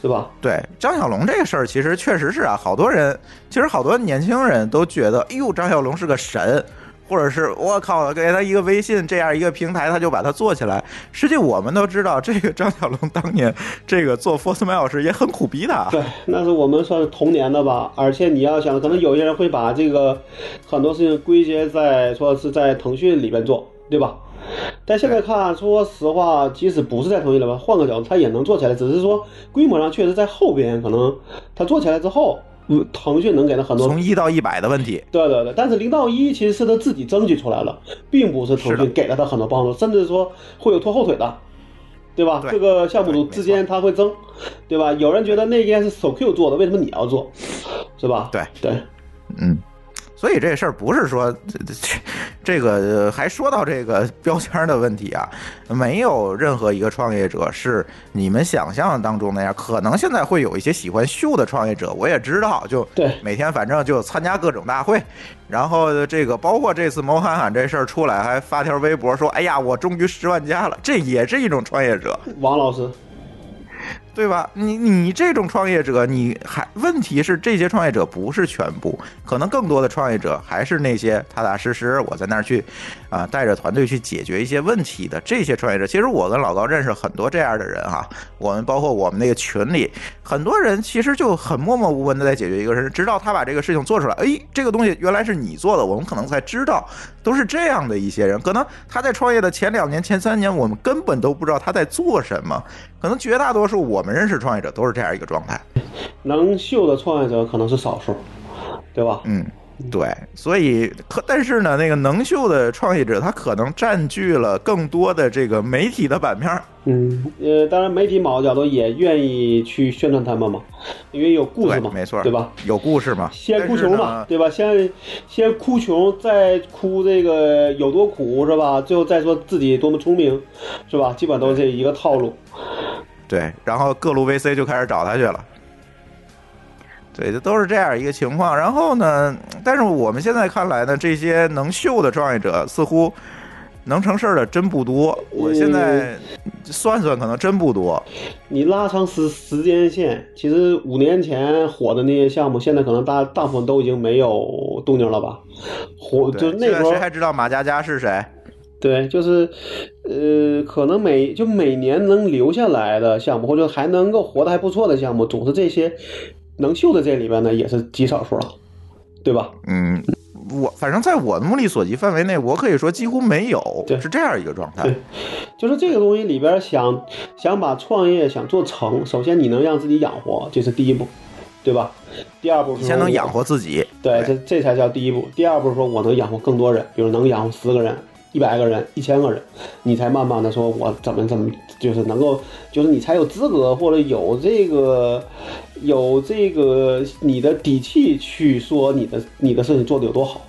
对吧？对张小龙这个事儿，其实确实是啊，好多人其实好多年轻人都觉得，哎呦，张小龙是个神。或者是我靠，给他一个微信这样一个平台，他就把它做起来。实际我们都知道，这个张小龙 <laughs> 当年这个做 Force Mail 时也很苦逼的。对，那是我们算是童年的吧。而且你要想，可能有些人会把这个很多事情归结在说是在腾讯里边做，对吧？但现在看，说实话，即使不是在腾讯里边，换个角度，他也能做起来，只是说规模上确实在后边，可能他做起来之后，嗯，腾讯能给他很多从一到一百的问题，对对对，但是零到一其实是他自己争取出来了，并不是腾讯给了他很多帮助，甚至说会有拖后腿的，对吧？对。各个项目组之间他会争，对吧？有人觉得那应该是首 Q 做的，为什么你要做，是吧？对。对，嗯，所以这事儿不是说这这 <laughs> 这个呃还说到这个标签的问题啊，没有任何一个创业者是你们想象当中那样。可能现在会有一些喜欢秀的创业者，我也知道，就对每天反正就参加各种大会，然后这个包括这次谋喊喊这事儿出来，还发条微博说：“哎呀，我终于十万加了。”这也是一种创业者。王老师，对吧？你你这种创业者，你还问题是这些创业者不是全部，可能更多的创业者还是那些踏踏实实我在那儿去啊带着团队去解决一些问题的这些创业者。其实我跟老高认识很多这样的人哈，我们包括我们那个群里很多人其实就很默默无闻的在解决一个事，直到他把这个事情做出来，哎，这个东西原来是你做的，我们可能才知道，都是这样的一些人。可能他在创业的前两年、前三年，我们根本都不知道他在做什么。可能绝大多数我们认识创业者都是这样一个状态。能秀的创业者可能是少数，对吧？嗯，对，所以可但是呢，那个能秀的创业者，他可能占据了更多的这个媒体的版面。嗯，呃，当然媒体某个角度也愿意去宣传他们嘛，因为有故事嘛，没错，对吧？？有故事嘛？先哭穷嘛，对吧？先先哭穷，再哭这个有多苦，是吧？最后再说自己多么聪明，是吧？基本都是这一个套路。对，然后各路 VC 就开始找他去了。对，这都是这样一个情况。然后呢，但是我们现在看来呢，这些能秀的创业者似乎能成事儿的真不多。我现在算算，可能真不多。你拉长时时间线，其实五年前火的那些项目，现在可能大大部分都已经没有动静了吧？火就那时候谁还知道马佳佳是谁？对，就是，呃，可能每就每年能留下来的项目，或者还能够活得还不错的项目，总是这些能秀的这里边呢，也是极少数了，对吧？嗯，我反正在我的目力所及范围内，我可以说几乎没有，对是这样一个状态对。就是这个东西里边想想把创业想做成，首先你能让自己养活，这是第一步，对吧？第二步先能养活自己，对，这这才叫第一步。第二步是说我能养活更多人，比如能养活十个人、一百个人、一千个人，你才慢慢的说我怎么怎么，就是能够，就是你才有资格或者有这个有这个你的底气去说你的你的事情做的有多好。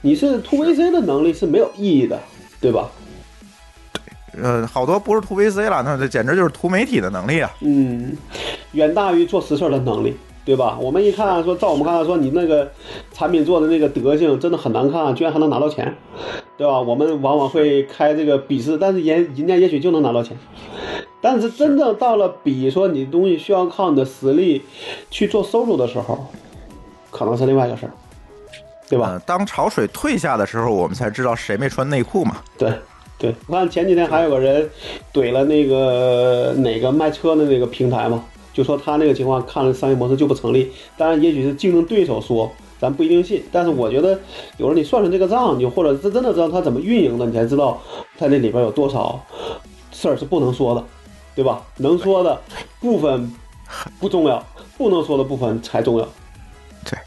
你是 to VC 的能力是没有意义的，对吧？呃，好多不是图 VC 了，那这简直就是图媒体的能力啊！嗯，远大于做实事的能力，对吧？我们一看说，照我们看来说，你那个产品做的那个德行真的很难看，居然还能拿到钱，对吧？我们往往会开这个笔试，但是人人家也许就能拿到钱。但是真正到了比说你东西需要靠你的实力去做收入的时候，可能是另外一个事儿，对吧？呃，当潮水退下的时候，我们才知道谁没穿内裤嘛。对，对，我看前几天还有个人怼了那个哪个卖车的那个平台嘛，就说他那个情况看了商业模式就不成立。当然，也许是竞争对手说，咱不一定信。但是我觉得，有时候你算算这个账，你或者是真的知道他怎么运营的，你才知道他那里边有多少事儿是不能说的，对吧？能说的部分不重要，不能说的部分才重要。对，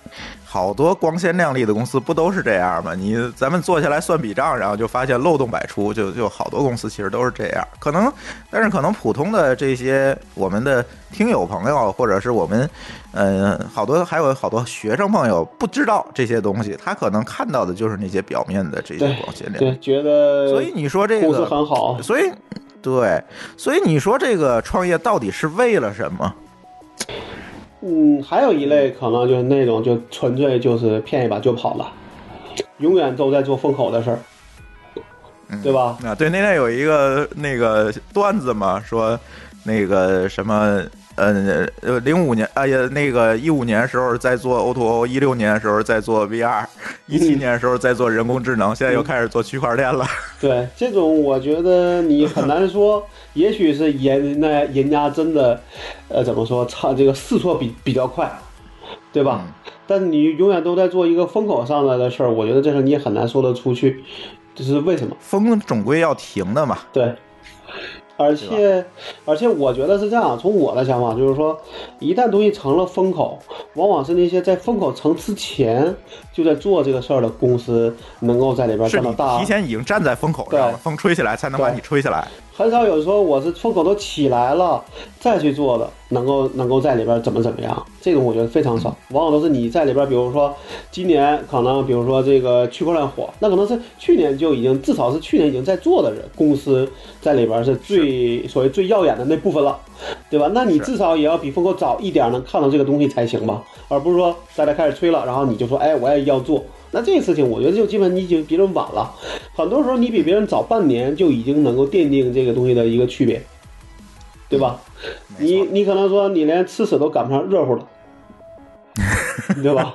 好多光鲜亮丽的公司不都是这样吗？你咱们坐下来算笔账，然后就发现漏洞百出，就就好多公司其实都是这样。可能，但是可能普通的这些我们的听友朋友，或者是我们，呃，好多还有好多学生朋友不知道这些东西，他可能看到的就是那些表面的这些光鲜亮丽。对，觉得所以你说这公司个，很好，所以对，所以你说这个创业到底是为了什么？嗯，还有一类可能就是那种就纯粹就是骗一把就跑了，永远都在做风口的事儿，对吧？啊，对，那天有一个那个段子嘛，说那个什么。呃呃，零五年，哎呀，那个一五年时候在做 O to O，一六年时候在做 VR，一七年时候在做人工智能，现在又开始做区块链了。<laughs> 对，这种我觉得你很难说，<laughs> 也许是人那人家真的，呃，怎么说，差，这个试错比比较快，对吧？但是你永远都在做一个风口上来的事儿，我觉得这事儿你也很难说得出去，这是为什么？风总归要停的嘛。对，而且而且我觉得是这样，从我的想法就是说，一旦东西成了风口，往往是那些在风口成之前就在做这个事儿的公司，能够在里边赚到大提前已经站在风口上了，对风吹起来才能把你吹起来。很少有说我是风口都起来了再去做的，能够能够在里边怎么怎么样，这种我觉得非常少，往往都是你在里边，比如说今年可能比如说这个区块链火，那可能是去年就已经至少是去年已经在做的人公司在里边是最所谓最耀眼的那部分了，对吧？那你至少也要比风口早一点能看到这个东西才行吧，而不是说大家开始吹了，然后你就说哎我也要做。那这个事情，我觉得就基本你已经比别人晚了，很多时候你比别人早半年就已经能够奠定这个东西的一个区别，对吧？你你可能说你连吃屎都赶不上热乎了，<laughs> 对吧？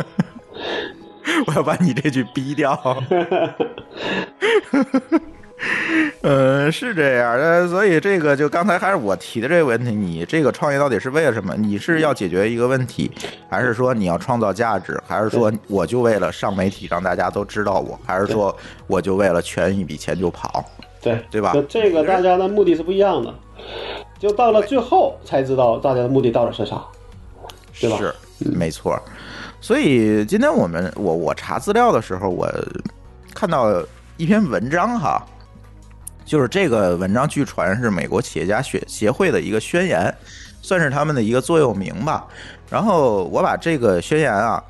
我要把你这句逼掉。<laughs> <laughs> 呃，是这样的，所以这个就刚才还是我提的这个问题，你这个创业到底是为了什么？你是要解决一个问题，还是说你要创造价值，还是说我就为了上媒体让大家都知道我，还是说我就为了圈一笔钱就跑？对对吧？这个大家的目的是不一样的，就到了最后才知道大家的目的到底是啥，对吧？是，没错。所以今天我们我我查资料的时候，我看到一篇文章哈。就是这个文章，据传是美国企业家协协会的一个宣言，算是他们的一个座右铭吧。然后我把这个宣言啊，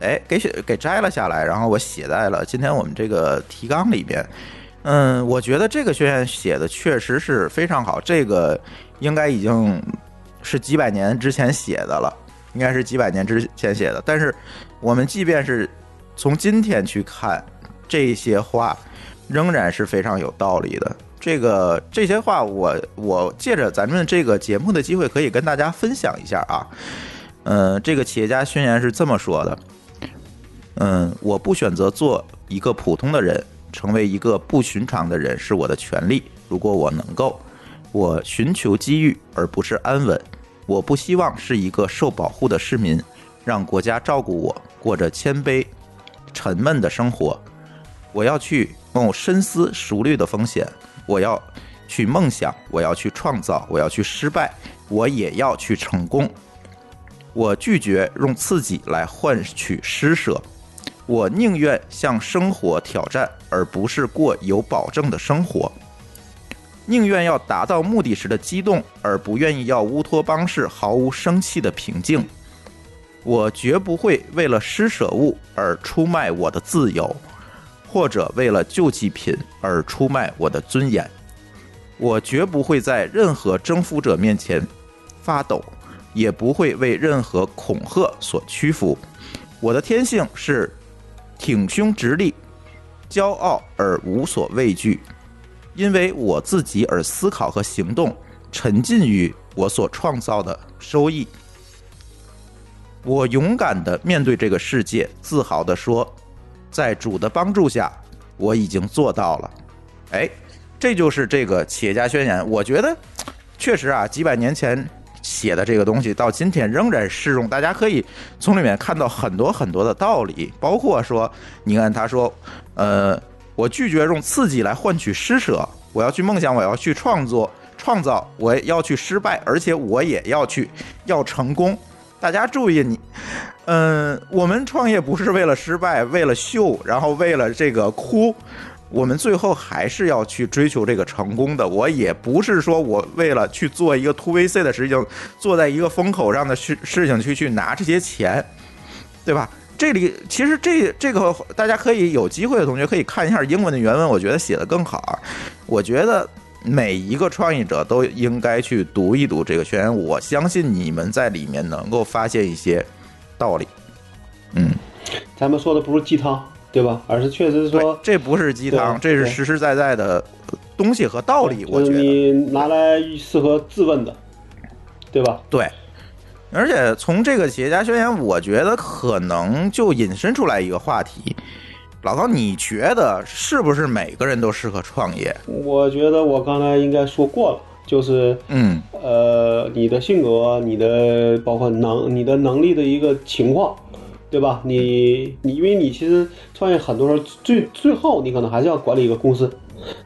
哎，给写给摘了下来，然后我写在了今天我们这个提纲里边。嗯，我觉得这个宣言写的确实是非常好。这个应该已经是几百年之前写的了，应该是几百年之前写的。但是我们即便是从今天去看这些话。仍然是非常有道理的。这个这些话，我我借着咱们这个节目的机会，可以跟大家分享一下啊。嗯，这个企业家宣言是这么说的：嗯，我不选择做一个普通的人，成为一个不寻常的人是我的权利。如果我能够，我寻求机遇而不是安稳。我不希望是一个受保护的市民，让国家照顾我，过着谦卑、沉闷的生活。我要去冒深思熟虑的风险，我要去梦想，我要去创造，我要去失败，我也要去成功。我拒绝用刺激来换取施舍，我宁愿向生活挑战，而不是过有保证的生活。宁愿要达到目的时的激动，而不愿意要乌托邦式毫无生气的平静。我绝不会为了施舍物而出卖我的自由。或者为了救济品而出卖我的尊严，我绝不会在任何征服者面前发抖，也不会为任何恐吓所屈服。我的天性是挺胸直立、骄傲而无所畏惧，因为我自己而思考和行动，沉浸于我所创造的收益。我勇敢的面对这个世界，自豪的说。在主的帮助下，我已经做到了。哎，这就是这个企业家宣言。我觉得，确实啊，几百年前写的这个东西，到今天仍然适用。大家可以从里面看到很多很多的道理，包括说，你看他说，呃，我拒绝用刺激来换取施舍，我要去梦想，我要去创作创造，我要去失败，而且我也要去要成功。大家注意，你，嗯，我们创业不是为了失败，为了秀，然后为了这个哭，我们最后还是要去追求这个成功的。我也不是说我为了去做一个 to VC 的事情，坐在一个风口上的事事情去去拿这些钱，对吧？这里其实这这个大家可以有机会的同学可以看一下英文的原文，我觉得写的更好。我觉得。每一个创业者都应该去读一读这个宣言，我相信你们在里面能够发现一些道理。嗯，咱们说的不是鸡汤，对吧？而是确实说，这不是鸡汤，这是实实在在的东西和道理。我觉得你拿来适合质问的，对吧？对。而且从这个企业家宣言，我觉得可能就引申出来一个话题。老高，你觉得是不是每个人都适合创业？我觉得我刚才应该说过了，就是嗯，呃，你的性格，你的包括能，你的能力的一个情况，对吧？你你，因为你其实创业很多时候最最后你可能还是要管理一个公司。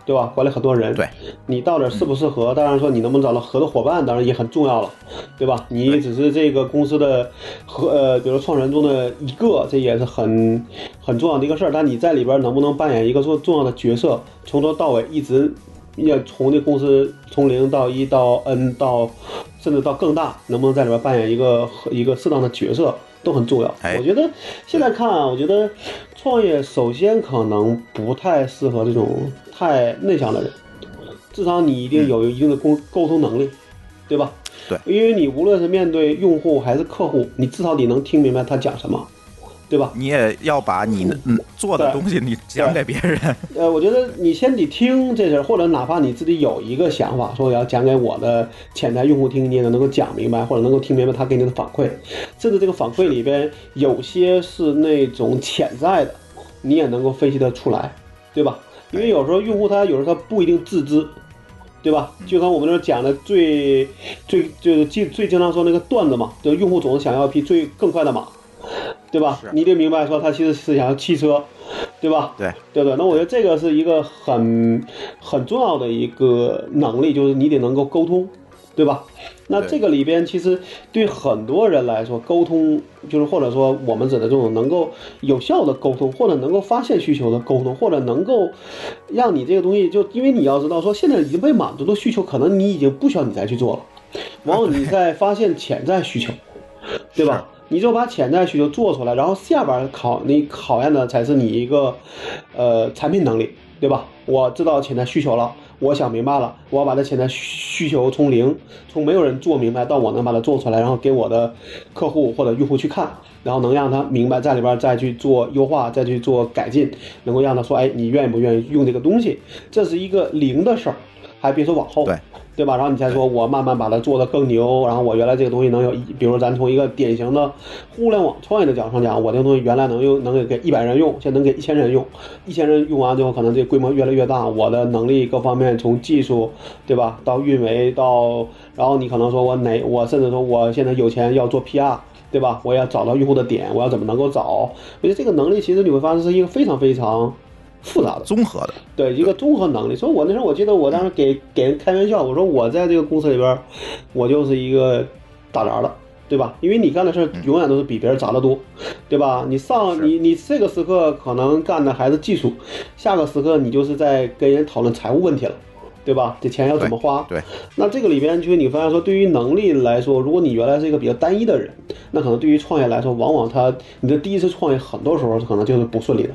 对吧？管理很多人，对，你到底适不适合？当然说你能不能找到合作伙伴，当然也很重要了，对吧？你只是这个公司的和呃，比如创始人中的一个，这也是很很重要的一个事儿。但你在里边能不能扮演一个重重要的角色，从头到尾一直要从这公司从零到一到 N 到甚至到更大，能不能在里边扮演一个一个适当的角色都很重要。哎我觉得现在看啊，我觉得创业首先可能不太适合这种太内向的人，至少你一定有一定的沟沟通能力，对吧？对，因为你无论是面对用户还是客户，你至少你能听明白他讲什么，对吧？你也要把你嗯做的东西你讲给别人。呃，我觉得你先得听这事儿，或者哪怕你自己有一个想法，说我要讲给我的潜在用户听，你也能够讲明白，或者能够听明白他给你的反馈，甚至这个反馈里边有些是那种潜在的，你也能够分析得出来，对吧？因为有时候用户他有时候他不一定自知，对吧？就像我们这儿讲的最最就是最最经常说那个段子嘛，就是用户总是想要匹最更快的马，对吧？你得明白说他其实是想要汽车，对吧？对，对对，那我觉得这个是一个很很重要的一个能力，就是你得能够沟通，对吧？那这个里边其实对很多人来说，沟通就是或者说我们指的这种能够有效的沟通，或者能够发现需求的沟通，或者能够让你这个东西就因为你要知道说现在已经被满足的需求，可能你已经不需要你再去做了，往往你在发现潜在需求，对吧？你就把潜在需求做出来，然后下边考你考验的才是你一个，呃，产品能力，对吧？我知道潜在需求了，我想明白了，我要把这潜在需求从零，从没有人做明白到我能把它做出来，然后给我的客户或者用户去看，然后能让他明白，在里边再去做优化，再去做改进，能够让他说，哎，你愿意不愿意用这个东西？这是一个零的事儿，还别说往后。对。对吧？然后你才说，我慢慢把它做得更牛，然后我原来这个东西能有一，比如咱从一个典型的互联网创业的角度上讲，我这个东西原来能用能给给一百人用，现在能给一千人用，一千人用完之后，可能这个规模越来越大，我的能力各方面从技术，对吧，到运维到，然后你可能说我哪，我甚至说我现在有钱要做 PR。对吧？我要找到用户的点，我要怎么能够找？我觉得这个能力其实你会发现是一个非常非常复杂的。综合的，对一个综合能力。所以我那时候我记得我当时给给人开玩笑，我说我在这个公司里边，我就是一个打杂的，对吧？因为你干的事儿永远都是比别人杂的多，对吧？你上你你这个时刻可能干的还是技术，下个时刻你就是在跟人讨论财务问题了。对吧？这钱要怎么花？对，那这个里边就是你发现说，对于能力来说，如果你原来是一个比较单一的人，那可能对于创业来说，往往他你的第一次创业，很多时候可能就是不顺利的，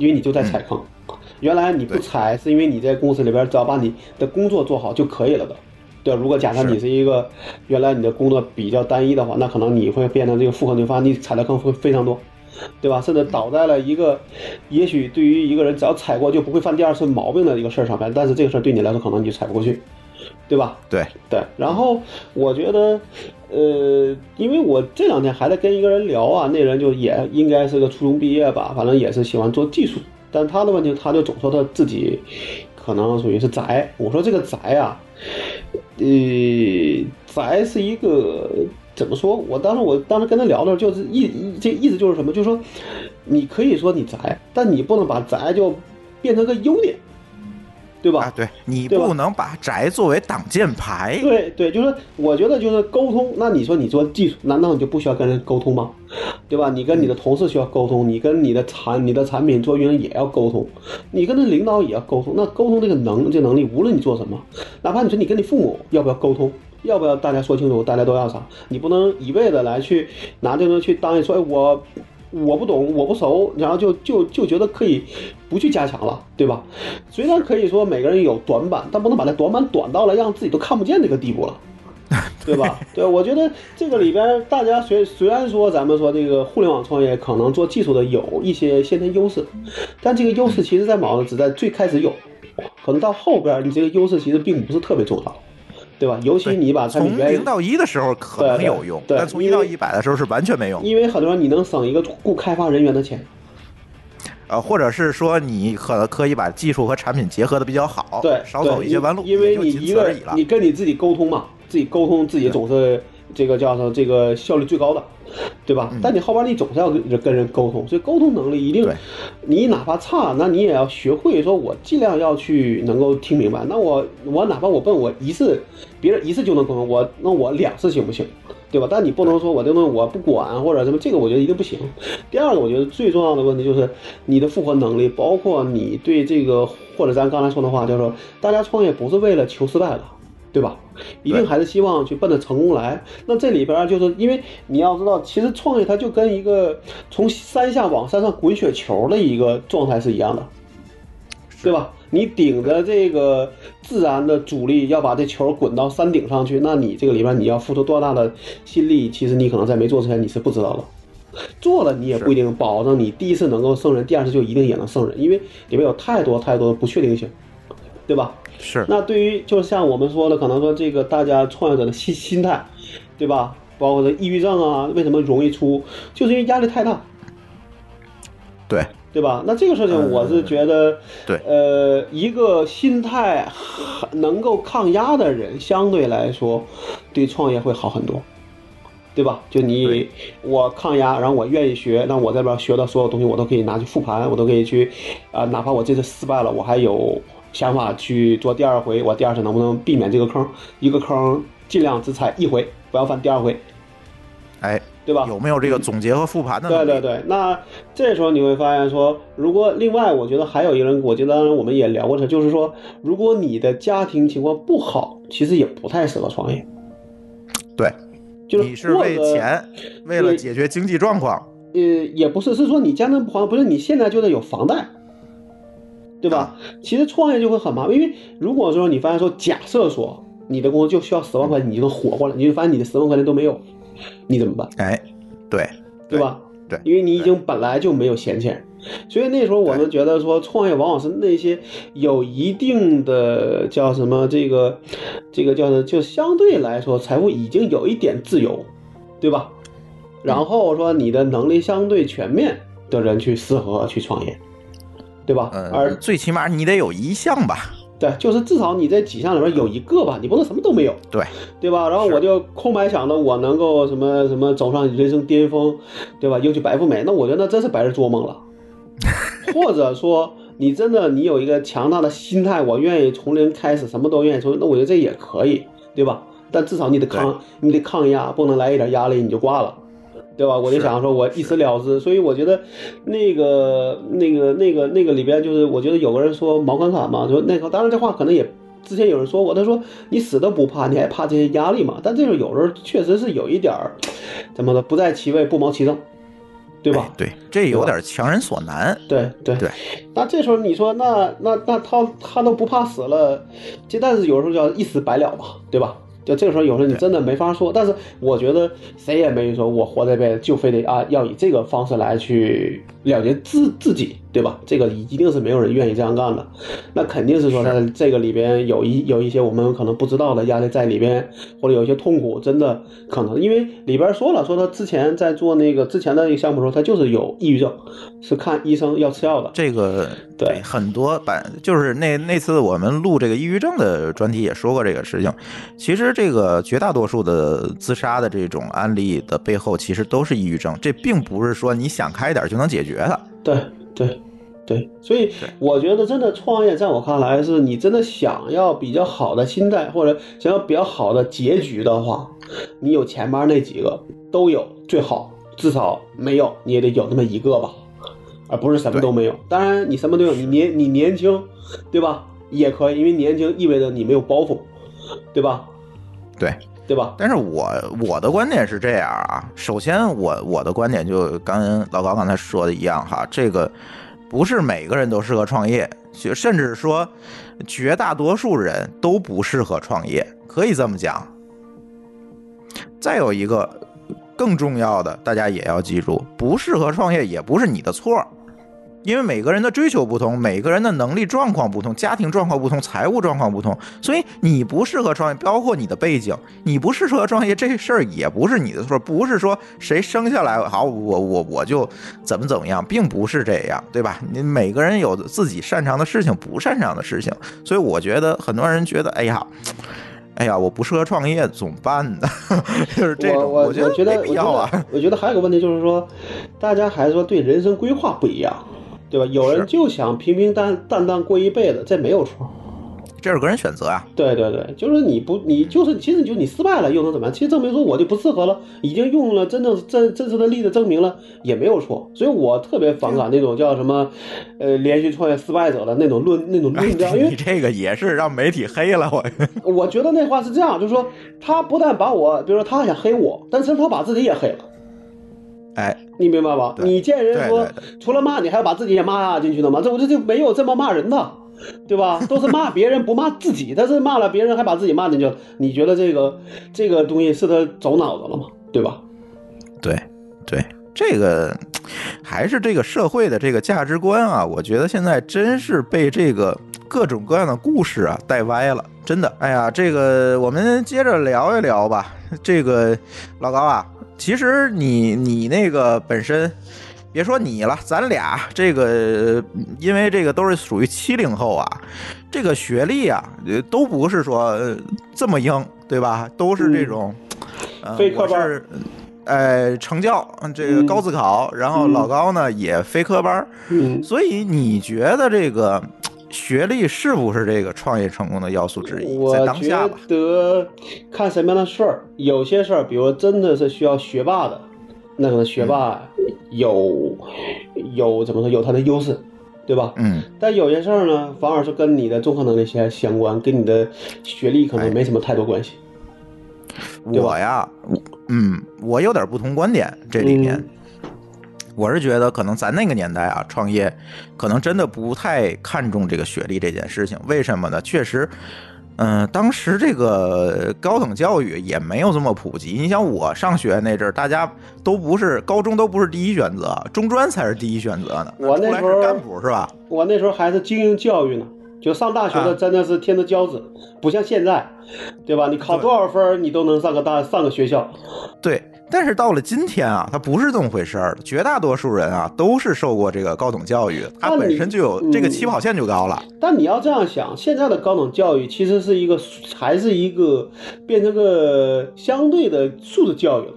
因为你就在踩坑。原来你不对踩，是因为你在公司里边只要把你的工作做好就可以了的。对，如果假设你是一个原来你的工作比较单一的话，那可能你会变成这个复合，你会发现你踩的坑会非常多，对吧？甚至倒在了一个，也许对于一个人只要踩过就不会犯第二次毛病的一个事儿上面，但是这个事儿对你来说可能你就踩不过去，对吧？对，对，然后我觉得，呃，因为我这两天还在跟一个人聊啊，那人就也应该是个初中毕业吧，反正也是喜欢做技术，但他的问题，他就总说他自己可能属于是宅。我说这个宅啊，呃，宅是一个怎么说？我当时我当时跟他聊的时候，就是意这意思就是什么？就是说，你可以说你宅，但你不能把宅就变成个优点，对吧？啊，对你不能把宅作为挡箭牌。对对，就是我觉得就是沟通。那你说你做技术，难道你就不需要跟人沟通吗？对吧？你跟你的同事需要沟通，你跟你的产你的产品做运营也要沟通，你跟那领导也要沟通。那沟通这个能这能力，无论你做什么，哪怕你说你跟你父母要不要沟通，要不要大家说清楚大家都要啥，你不能一味的来去拿这个东西去当一说，哎我。我不懂，我不熟，然后就就就觉得可以不去加强了，对吧？虽然可以说每个人有短板，但不能把那短板短到了让自己都看不见这个地步了，<laughs> 对吧？对，我觉得这个里边大家虽虽然说咱们说这个互联网创业可能做技术的有一些先天优势，但这个优势其实在某只在最开始有，可能到后边你这个优势其实并不是特别重要，对吧？尤其你把产品从零到一的时候可能有用，但从一到一百的时候是完全没用。因为很多人你能省一个雇开发人员的钱，呃，或者是说你可能可以把技术和产品结合的比较好，对，少走一些弯路，因为你一个你。跟你自己沟通嘛，自己沟通自己总是这个叫做这个效率最高的，对吧？但你后边你总是要跟跟人沟通，所以沟通能力一定，你哪怕差，那你也要学会说，我尽量要去能够听明白。那我我哪怕我笨我一次，别人一次就能沟通，我那我两次行不行？对吧？但你不能说我这东西我不管或者什么，这个我觉得一定不行。第二个，我觉得最重要的问题就是你的复合能力，包括你对这个，或者咱刚才说的话，就是说大家创业不是为了求失败的，对吧？一定还是希望去奔着成功来。那这里边就是因为你要知道，其实创业它就跟一个从山下往山上滚雪球的一个状态是一样的，对吧？你顶着这个自然的阻力要把这球滚到山顶上去，那你这个里边你要付出多大的心力，其实你可能在没做之前你是不知道的。做了你也不一定保证你第一次能够胜任，第二次就一定也能胜任，因为里面有太多太多的不确定性，对吧？是。那对于就像我们说的，可能说这个大家创业者的心心态，对吧？包括这抑郁症啊，为什么容易出，就是因为压力太大。对。对吧？那这个事情我是觉得，对，呃，一个心态能够抗压的人，相对来说，对创业会好很多，对吧？就你我抗压，然后我愿意学，那我这边学的所有东西，我都可以拿去复盘，我都可以去，啊，哪怕我这次失败了，我还有想法去做第二回，我第二次能不能避免这个坑？一个坑尽量只踩一回，不要犯第二回。哎。对吧？有没有这个总结和复盘的？对对对，那这时候你会发现说，如果另外，我觉得还有一个人，我觉得我们也聊过他，就是说，如果你的家庭情况不好，其实也不太适合创业。对，就是你是为钱，为了解决经济状况。呃，也不是，是说你家庭不好，不是你现在就得有房贷，对吧？其实创业就会很麻烦，因为如果说你发现说，假设说你的工资就需要十万块钱，你就能活过来，你就发现你的十万块钱都没有。你怎么办？哎，对，对吧？对，因为你已经本来就没有闲钱，所以那时候我们觉得说，创业往往是那些有一定的叫什么这个，这个叫就相对来说财富已经有一点自由，对吧？然后说你的能力相对全面的人去适合去创业，对吧？而最起码你得有一项吧。对，就是至少你这几项里面有一个吧，你不能什么都没有，对对吧？然后我就空白想着，我能够什么什么走上人生巅峰，对吧？又去白富美，那我觉得那真是白日做梦了。<laughs> 或者说你真的你有一个强大的心态，我愿意从零开始，什么都愿意从，那我觉得这也可以，对吧？但至少你得抗，你得抗压，不能来一点压力你就挂了。对吧？我就想说，我一死了之。所以我觉得，那个、那个、那个、那个里边，就是我觉得有个人说毛侃侃嘛，说那个，当然这话可能也之前有人说过。他说你死都不怕，你还怕这些压力嘛？但这种有时候确实是有一点儿，怎么的，不在其位不谋其政，对吧？对，这有点强人所难。对对对。那这时候你说，那那那他他都不怕死了，这但是有时候叫一死百了嘛，对吧？就这个时候，有时候你真的没法说。但是我觉得谁也没说，我活这辈子就非得啊，要以这个方式来去了结自自己。对吧？这个一定是没有人愿意这样干的，那肯定是说在这个里边有一有一些我们可能不知道的压力在里边，或者有一些痛苦，真的可能因为里边说了，说他之前在做那个之前的那个项目时候，他就是有抑郁症，是看医生要吃药的。这个对很多版就是那那次我们录这个抑郁症的专题也说过这个事情。其实这个绝大多数的自杀的这种案例的背后，其实都是抑郁症，这并不是说你想开点就能解决的。对。对，对，所以我觉得真的创业，在我看来，是你真的想要比较好的心态，或者想要比较好的结局的话，你有前面那几个都有最好，至少没有你也得有那么一个吧，而不是什么都没有。当然，你什么都有，你年你年轻，对吧？也可以，因为年轻意味着你没有包袱，对吧？对。对吧？但是我我的观点是这样啊，首先我我的观点就跟老高刚才说的一样哈，这个不是每个人都适合创业，甚至说绝大多数人都不适合创业，可以这么讲。再有一个更重要的，大家也要记住，不适合创业也不是你的错。因为每个人的追求不同，每个人的能力状况不同，家庭状况不同，财务状况不同，所以你不适合创业，包括你的背景，你不适合创业这事儿也不是你的错，不是说谁生下来好，我我我就怎么怎么样，并不是这样，对吧？你每个人有自己擅长的事情，不擅长的事情，所以我觉得很多人觉得，哎呀，<laughs> 哎呀，我不适合创业，怎么办呢？<laughs> 就是这种，我觉得没必要啊。我觉得还有个问题就是说，大家还是说对人生规划不一样。对吧？有人就想平平淡淡淡过一辈子，这没有错，这是个人选择啊。对对对，就是你不，你就是其实就你失败了又能怎么样？其实证明说我就不适合了，已经用了真正真真实的例子证明了也没有错。所以我特别反感那种叫什么，呃，连续创业失败者的那种论那种论调，因为你这个也是让媒体黑了我。<laughs> 我觉得那话是这样，就是说他不但把我，比如说他想黑我，但是他把自己也黑了。哎，你明白吧？你见人说除了骂你，还要把自己也骂进去的吗？这我这就没有这么骂人的，对吧？都是骂别人不骂自己，但是骂了别人还把自己骂进去了。你觉得这个这个东西是他走脑子了吗？对吧？对对，这个还是这个社会的这个价值观啊，我觉得现在真是被这个各种各样的故事啊带歪了，真的。哎呀，这个我们接着聊一聊吧。这个老高啊，其实你你那个本身。别说你了，咱俩这个，因为这个都是属于七零后啊，这个学历啊，呃都不是说呃这么硬，对吧？都是这种，呃非科班我是呃，成教这个嗯高自考，然后老高呢也非科班所以你觉得这个学历是不是这个创业成功的要素之一？我觉，得看什么样的事儿，有些事儿，比如真的是需要学霸的，那可能学霸有有怎么说有他的优势，对吧？嗯，但有些事儿呢，反而是跟你的综合能力相相关，跟你的学历可能没什么太多关系。我呀，嗯，我有点不同观点，这里面。嗯我是觉得，可能咱那个年代啊，创业可能真的不太看重这个学历这件事情。为什么呢？确实，嗯、当时这个高等教育也没有这么普及。你想，我上学那阵儿，大家都不是高中都不是第一选择，中专才是第一选择呢。我那时候是干部是吧？我那时候还是精英教育呢，就上大学的啊真的是天之骄子，不像现在，对吧？你考多少分，你都能上个大上个学校。对。但是到了今天啊，它不是这么回事儿。绝大多数人啊，都是受过这个高等教育，他本身就有这个嗯起跑线就高了。但你要这样想，现在的高等教育其实是一个，还是一个变成个相对的素质教育了。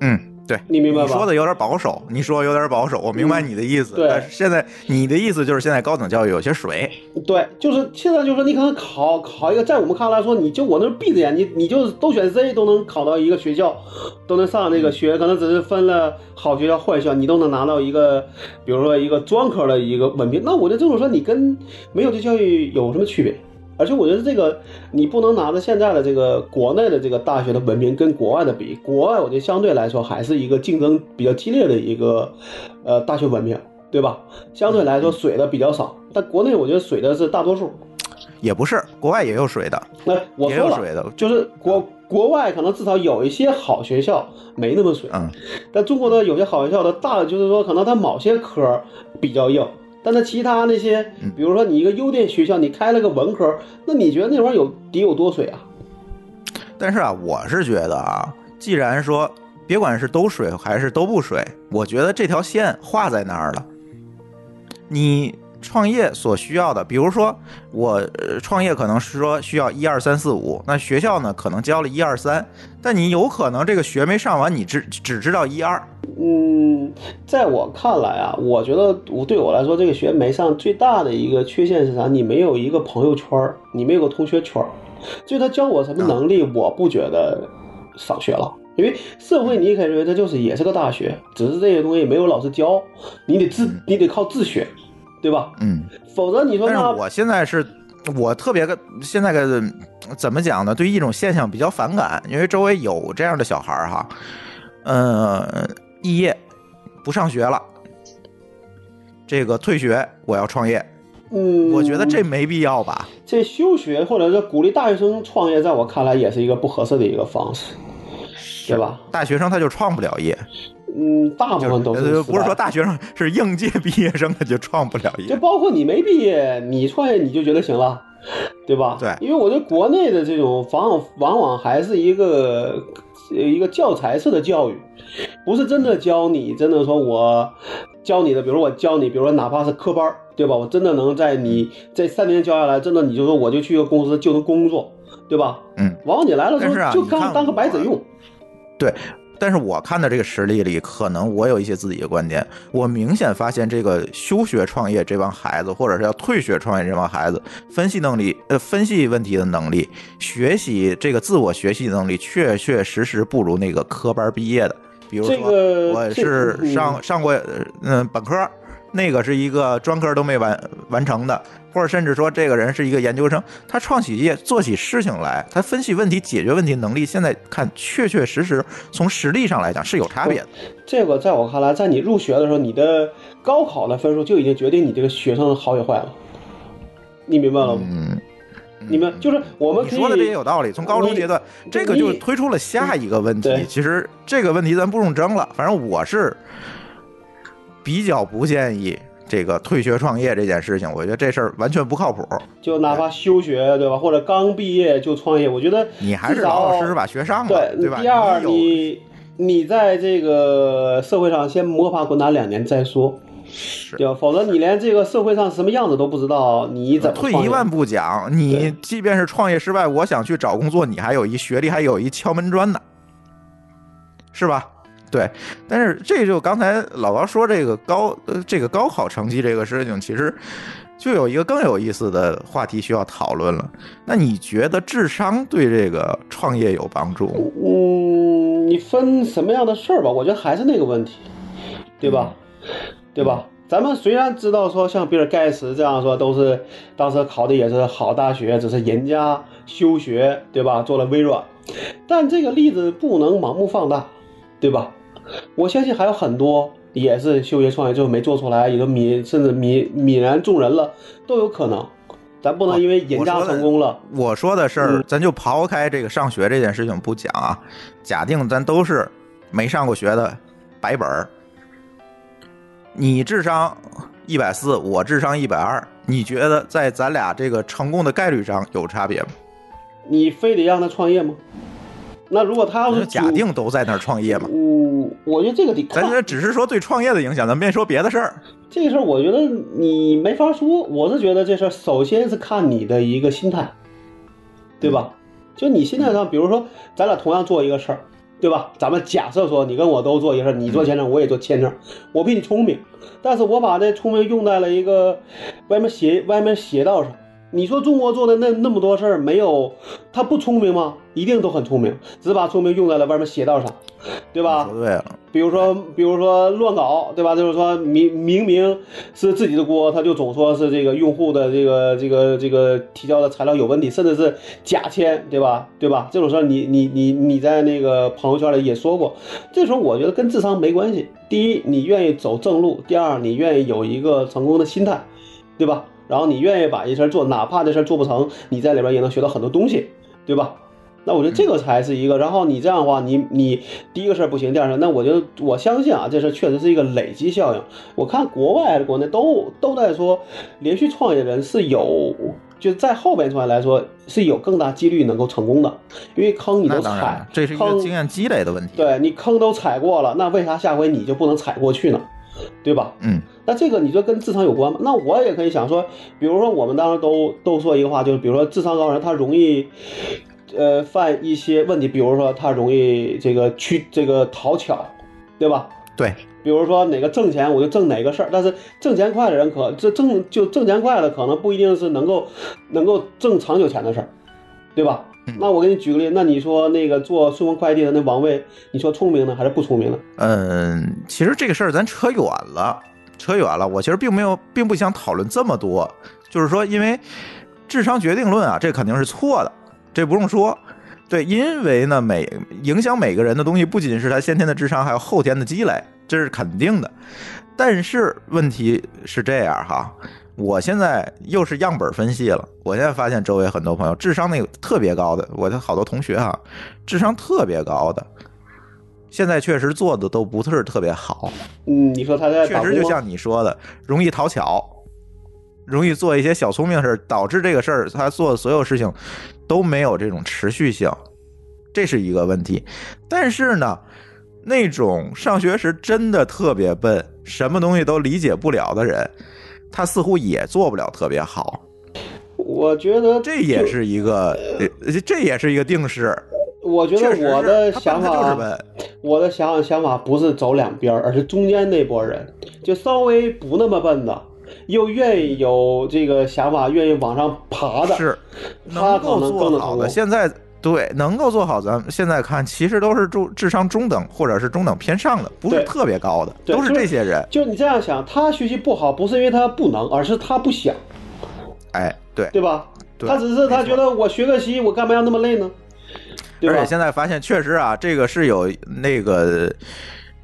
嗯，对，你明白吧你说的有点保守，你说有点保守，我明白你的意思。嗯对但是现在你的意思就是现在高等教育有些水。对，就是现在就是说你可能考考一个，在我们看来说，你就我那闭着眼，睛你就都选 Z 都能考到一个学校，都能上那个学，可能只是分了好学校坏学校，你都能拿到一个，比如说一个专科的一个文凭。那我就这么说，你跟没有这教育有什么区别？而且我觉得这个你不能拿着现在的这个国内的这个大学的文凭跟国外的比，国外我觉得相对来说还是一个竞争比较激烈的一个呃大学文凭，对吧？相对来说水的比较少，但国内我觉得水的是大多数。也不是，国外也有水的，那我说了，也有水的。就是国国外可能至少有一些好学校没那么水，嗯，但中国的有些好学校的大，就是说可能它某些科比较硬，但他其他那些，嗯比如说你一个优点学校，你开了个文科，那你觉得那玩意儿有得有多水啊？但是啊，我是觉得啊，既然说别管是都水还是都不水，我觉得这条线画在那儿了。你创业所需要的，比如说我呃创业可能是说需要一二三四五，那学校呢可能教了一二三，但你有可能这个学没上完，你只只知道一二。嗯，在我看来啊，我觉得我对我来说，这个学没上最大的一个缺陷是啥？你没有一个朋友圈儿，你没有个同学圈儿。至于他教我什么能力，我不觉得少学了。因为社会，你也可以认为他就是也是个大学，只是这些东西没有老师教，你得自你得靠自学，对吧？嗯，否则你说那但是我现在是，我特别个现在个怎么讲呢？对一种现象比较反感，因为周围有这样的小孩儿哈，呃，肄业不上学了，这个退学，我要创业，嗯，我觉得这没必要吧？这休学或者是鼓励大学生创业，在我看来也是一个不合适的一个方式，对吧？大学生他就创不了业，嗯，大部分都是呃不是说大学生是应届毕业生他就创不了业就业。包括你没毕业，你创业你就觉得行了，对吧？对因为我觉得国内的这种往往往往还是一个呃一个教材式的教育，不是真的教你，真的说我教你的，比如我教你，比如说哪怕是科班，对吧？我真的能在你这三年教下来，真的你就说我就去一个公司就能工作，对吧？嗯，往往你来了之后就当当个白纸用，对，但是我看的这个实例里，可能我有一些自己的观点。我明显发现，这个休学创业这帮孩子，或者是要退学创业这帮孩子，分析能力，呃，分析问题的能力，学习这个自我学习能力，确确实实不如那个科班毕业的。比如说，我是嗯上上过，嗯，本科，那个是一个专科都没完完成的，或者甚至说这个人是一个研究生，他创企业做起事情来，他分析问题、解决问题能力，现在看确确实实从实力上来讲是有差别的。这个在我看来，在你入学的时候，你的高考的分数就已经决定你这个学生的好与坏了。你明白了吗？嗯，你们就是我们你说的这也有道理。从高中阶段，这个就推出了下一个问题。其实这个问题咱不用争了，反正我是比较不建议这个退学创业这件事情。我觉得这事儿完全不靠谱。就哪怕休学，对吧？或者刚毕业就创业，我觉得你还是老老实实把学上了，对对吧？第二，你你在这个社会上先摸爬滚打两年再说，是对吧？否则你连这个社会上什么样子都不知道，你怎么退一万步讲，你即便是创业失败，我想去找工作，你还有一学历，还有一敲门砖呢，是吧？对，但是这就刚才老高说这个高呃这个高考成绩这个事情，其实就有一个更有意思的话题需要讨论了。那你觉得智商对这个创业有帮助吗？嗯，你分什么样的事儿吧？我觉得还是那个问题，对吧？对吧？咱们虽然知道说像比尔盖茨这样说，都是当时考的也是好大学，只是人家休学，对吧？做了微软，但这个例子不能盲目放大，对吧？我相信还有很多也是休学创业，最后没做出来，也都泯甚至泯泯然众人了，都有可能。咱不能因为人家成功了，我说的事儿嗯，咱就抛开这个上学这件事情不讲啊，假定咱都是没上过学的白本儿，你智商一百四，我智商一百二，你觉得在咱俩这个成功的概率上有差别吗？你非得让他创业吗？那如果他要是假定都在那儿创业嘛，嗯，我觉得这个得看咱这只是说对创业的影响，咱别说别的事儿。这个事儿，我觉得你没法说。我是觉得这事儿首先是看你的一个心态，对吧？就你心态上，比如说咱俩同样做一个事儿，对吧？咱们假设说你跟我都做一个事儿，你做签证，我也做签证，我比你聪明，但是我把这聪明用在了一个歪门邪歪门邪道上。你说中国做的那那么多事儿，没有他不聪明吗？一定都很聪明，只是把聪明用在了外面邪道上，对吧？说对了，比如说，比如说乱搞，对吧？就是说明明明是自己的锅，他就总说是这个用户的这个这个这个提交的材料有问题，甚至是假签，对吧？对吧？这种事儿你你你你在那个朋友圈里也说过，这时候我觉得跟智商没关系。第一，你愿意走正路；第二，你愿意有一个成功的心态，对吧？然后你愿意把一事儿做，哪怕这事儿做不成，你在里边也能学到很多东西，对吧？那我觉得这个才是一个。然后你这样的话，你你第一个事儿不行，第二个事儿，那我觉得我相信啊，这事儿确实是一个累积效应。我看国外国内都都在说，连续创业的人是有，就在后边创业来说是有更大几率能够成功的，因为坑你都踩，，这是一个坑经验积累的问题。对你坑都踩过了，那为啥下回你就不能踩过去呢？对吧？嗯，那这个你说跟智商有关吗？那我也可以想说，比如说我们当时都都说一个话，就是比如说智商高的人他容易，呃，犯一些问题，比如说他容易这个去这个讨巧，对吧？对，比如说哪个挣钱我就挣哪个事儿，但是挣钱快的人可这挣就挣钱快的可能不一定是能够能够挣长久钱的事儿，对吧？那我给你举个例，那你说那个做顺丰快递的那王卫，你说聪明呢还是不聪明呢？嗯，其实这个事儿咱扯远了，扯远了。我其实并没有，并不想讨论这么多，就是说，因为智商决定论啊，这肯定是错的，这不用说。对，因为呢，每影响每个人的东西，不仅是他先天的智商，还有后天的积累，这是肯定的。但是问题是这样哈，我现在又是样本分析了，我现在发现周围很多朋友智商那个特别高的，我的好多同学哈，智商特别高的，现在确实做的都不是特别好，嗯，你说他在确实就像你说的，容易讨巧，容易做一些小聪明事儿，导致这个事儿他做的所有事情都没有这种持续性，这是一个问题。但是呢，那种上学时真的特别笨，什么东西都理解不了的人，他似乎也做不了特别好，我觉得这也是一个，呃这也是一个定式。我觉得我的想法，笨，我的想想法不是走两边儿，而是中间那波人，就稍微不那么笨的，又愿意有这个想法，愿意往上爬的，是他能够可能更做好。现在对能够做好，咱们现在看其实都是中智商中等或者是中等偏上的，不是特别高的，都是这些人。就你这样想，他学习不好，不是因为他不能，而是他不想，哎，对，对吧？对他只是他觉得我学个习，我干嘛要那么累呢？对而且？现在发现，确实啊，这个是有那个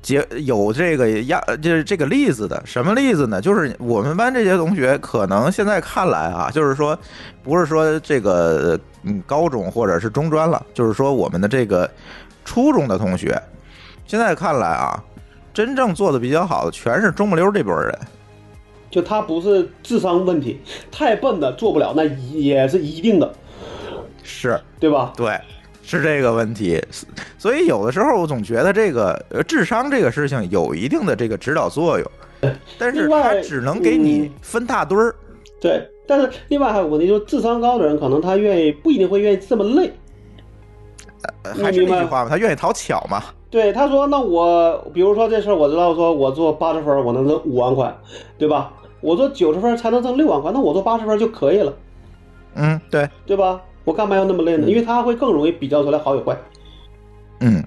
结有这个压，就是这个例子的。什么例子呢？就是我们班这些同学，可能现在看来啊，就是说，不是说这个嗯高中或者是中专了，就是说我们的这个初中的同学，现在看来啊，真正做的比较好的，全是中不溜这波人。就他不是智商问题，太笨的做不了，那也是一定的，是，对吧？对，是这个问题。所以有的时候我总觉得这个呃智商这个事情有一定的这个指导作用，但是另外它只能给你嗯分大堆儿。对，但是另外还有个问题，就是智商高的人，可能他愿意不一定会愿意这么累。呃还是那句话嘛，他愿意讨巧嘛。对，他说：“那我比如说这事儿，我知道说我做八十分，我能挣五万块，对吧？我做九十分才能挣六万块，那我做八十分就可以了，嗯，对，对吧？我干嘛要那么累呢？因为他会更容易比较出来好与坏。嗯，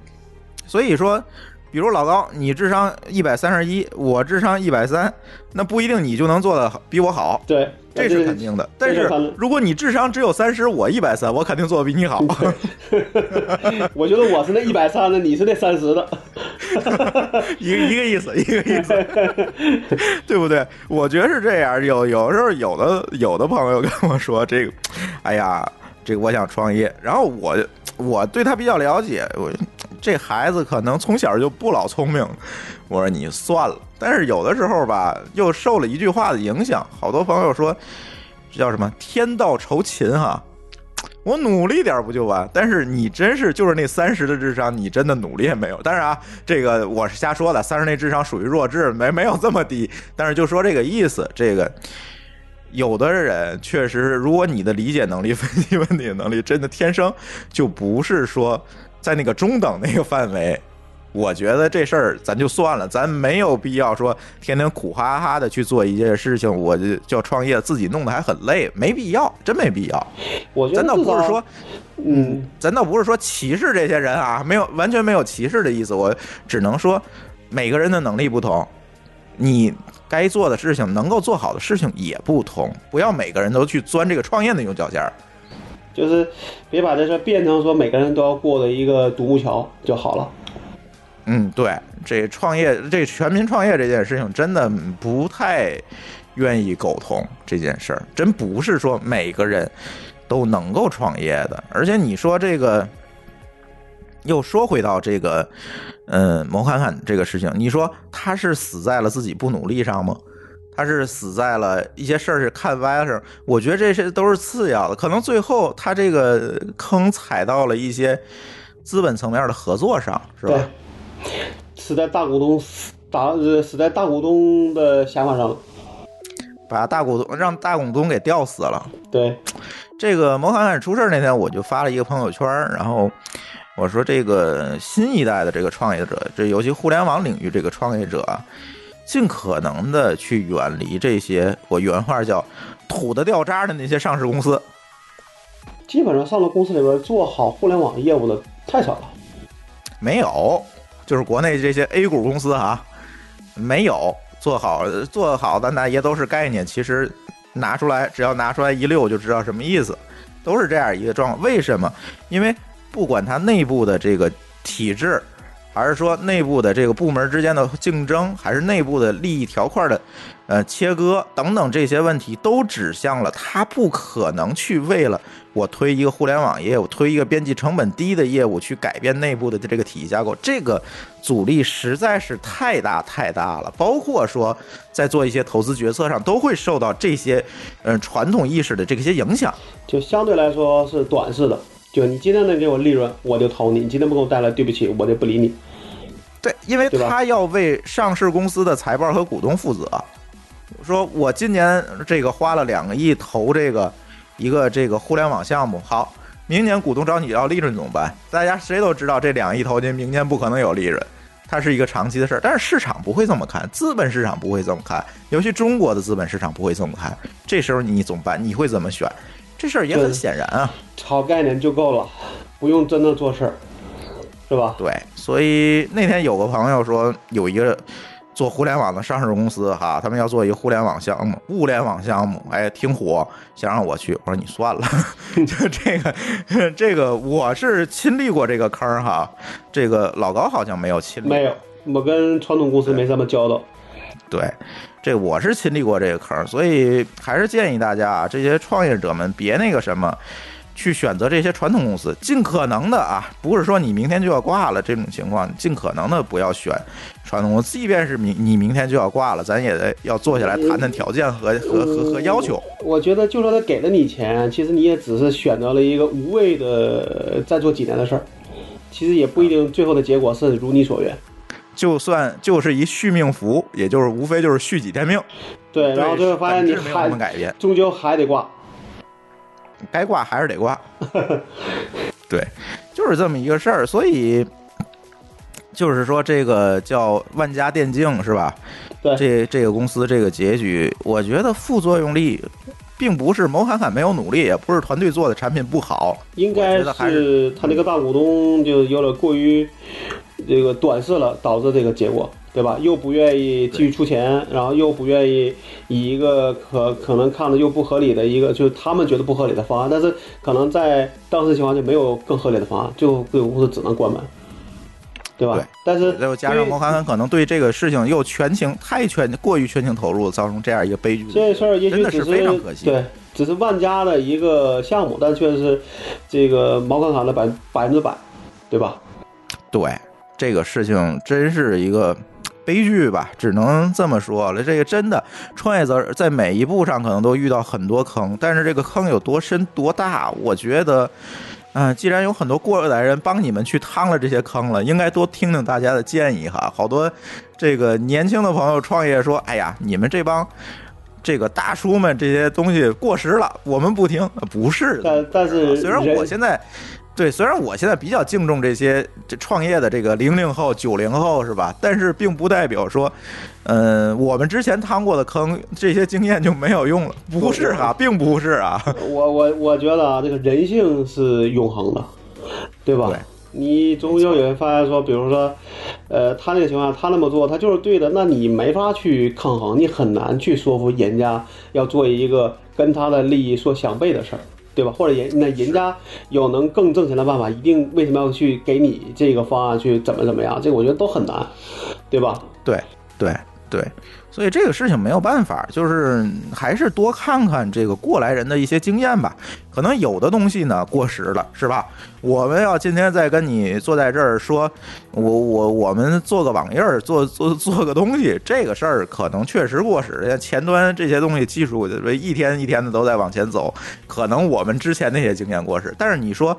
所以说。比如老高，你智商一百三十一，我智商一百三，那不一定你就能做的比我好，对，这是肯定的。但是如果你智商只有三十，我一百三，我肯定做的比你好。<laughs> 我觉得我是那一百三的，你是那三十的，<laughs> 一个一个意思，一个意思，<laughs> 对不对？我觉得是这样。有有时候有的有的朋友跟我说这个，哎呀，这个我想创业，然后我我对他比较了解，我这孩子可能从小就不老聪明。我说你算了，但是有的时候吧，又受了一句话的影响，好多朋友说这叫什么“天道酬勤”哈。我努力点不就完？但是你真是就是那三十的智商，你真的努力也没有。当然啊，这个我是瞎说的，三十那智商属于弱智，没没有这么低。但是就说这个意思，这个有的人确实，如果你的理解能力、分析问题的能力真的天生就不是说在那个中等那个范围。我觉得这事儿咱就算了，咱没有必要说天天苦哈哈的去做一件事情，我就叫创业，自己弄得还很累，没必要，真没必要。我觉得咱倒不是说，嗯，咱倒不是说歧视这些人啊，没有完全没有歧视的意思，我只能说每个人的能力不同，你该做的事情能够做好的事情也不同，不要每个人都去钻这个创业的牛角尖儿。就是别把这事变成说每个人都要过的一个独木桥就好了。嗯，对，这创业这全民创业这件事情真的不太愿意苟同这件事儿，真不是说每个人都能够创业的。而且你说这个，又说回到这个，嗯，蒙侃侃这个事情，你说他是死在了自己不努力上吗？他是死在了一些事儿是看歪了上，我觉得这些都是次要的，可能最后他这个坑踩到了一些资本层面的合作上，是吧？死在大股东死大呃死在大股东的想法上了。把大股东让大股东给吊死了。对，这个摩侃侃出事那天，我就发了一个朋友圈，然后我说这个新一代的这个创业者，这尤其互联网领域这个创业者啊，尽可能的去远离这些我原话叫土的掉渣的那些上市公司。基本上上了公司里边做好互联网业务的太少了。没有，就是国内这些 A 股公司啊，没有做好做好的那也都是概念，其实拿出来只要拿出来一溜就知道什么意思，都是这样一个状况。为什么？因为不管它内部的这个体制，还是说内部的这个部门之间的竞争，还是内部的利益条块的呃切割等等这些问题，都指向了它不可能去为了我推一个互联网业务，推一个边际成本低的业务去改变内部的这个体系架构，这个阻力实在是太大太大了。包括说在做一些投资决策上，都会受到这些呃传统意识的这些影响。就相对来说是短视的，就你今天能给我利润，我就投你；你今天不给我带来，对不起，我就不理你。对，因为他要为上市公司的财报和股东负责。说我今年这个花了两个亿投这个一个这个互联网项目，好，明年股东找你要利润怎么办？大家谁都知道这两亿投进，明年不可能有利润，它是一个长期的事儿。但是市场不会这么看，资本市场不会这么看，尤其中国的资本市场不会这么看。这时候你怎么办？你会怎么选？这事儿也很显然啊。炒概念就够了，不用真的做事儿，是吧？对，所以那天有个朋友说有一个做互联网的上市公司哈，他们要做一个互联网项目，物联网项目，哎，挺火，想让我去，我说你算了，<laughs> 就这个 <laughs> 这个我是亲历过这个坑儿哈，这个老高好像没有亲历，没有，我跟传统公司没什么交道。对，这我是亲历过这个坑儿，所以还是建议大家啊，这些创业者们别那个什么。去选择这些传统公司，尽可能的啊，不是说你明天就要挂了这种情况，尽可能的不要选传统公司。即便是明你明天就要挂了，咱也得要坐下来谈谈条件和和和和要求。我觉得，就说他给了你钱，其实你也只是选择了一个无谓的再做几年的事儿，其实也不一定最后的结果是如你所愿。就算就是一续命符，也就是无非就是续几天命，对，然后最后发现你本质没有改变，终究还得挂。该挂还是得挂。<laughs> 对，就是这么一个事儿，所以就是说这个叫万家电竞是吧？对这这个公司这个结局，我觉得副作用力并不是某侃侃没有努力，也不是团队做的产品不好，应该我觉得还是他那个大股东就有点过于这个短视了，导致这个结果，对吧？又不愿意继续出钱，然后又不愿意以一个可可能看着又不合理的一个，就是他们觉得不合理的方案，但是可能在当时情况就没有更合理的方案，最后这个公司只能关门，对吧？对但是再加上毛侃侃可能对这个事情又全情太全过于全情投入，造成这样一个悲剧。这事儿也许只是非常可惜对，只是万家的一个项目，但确实是这个毛侃侃的百百分之百，对吧？对，这个事情真是一个 <tsk> 悲剧吧，只能这么说了。这个真的创业者在每一步上可能都遇到很多坑，但是这个坑有多深多大，我觉得。嗯，既然有很多过来人帮你们去趟了这些坑了，应该多听听大家的建议哈。好多这个年轻的朋友创业说：“哎呀，你们这帮这个大叔们这些东西过时了，我们不听。”不是的，但但是虽然我现在对，虽然我现在比较敬重这些这创业的这个零零后、九零后是吧？但是并不代表说，嗯、我们之前趟过的坑，这些经验就没有用了。不是啊，并不是啊。<laughs> 我我我觉得啊，这个人性是永恒的，对吧？对你终究也会发现说，比如说，呃，他那个情况下，他那么做，他就是对的，那你没法去抗衡，你很难去说服人家要做一个跟他的利益所相悖的事儿，对吧？或者人那人家有能更挣钱的办法，一定为什么要去给你这个方案去怎么怎么样？这个我觉得都很难，对吧？对对对，所以这个事情没有办法，就是还是多看看这个过来人的一些经验吧。可能有的东西呢过时了，是吧？我们要今天再跟你坐在这儿说，我我我们做个网页儿，做做做个东西，这个事儿可能确实过时。前端这些东西技术一天一天的都在往前走，可能我们之前那些经验过时。但是你说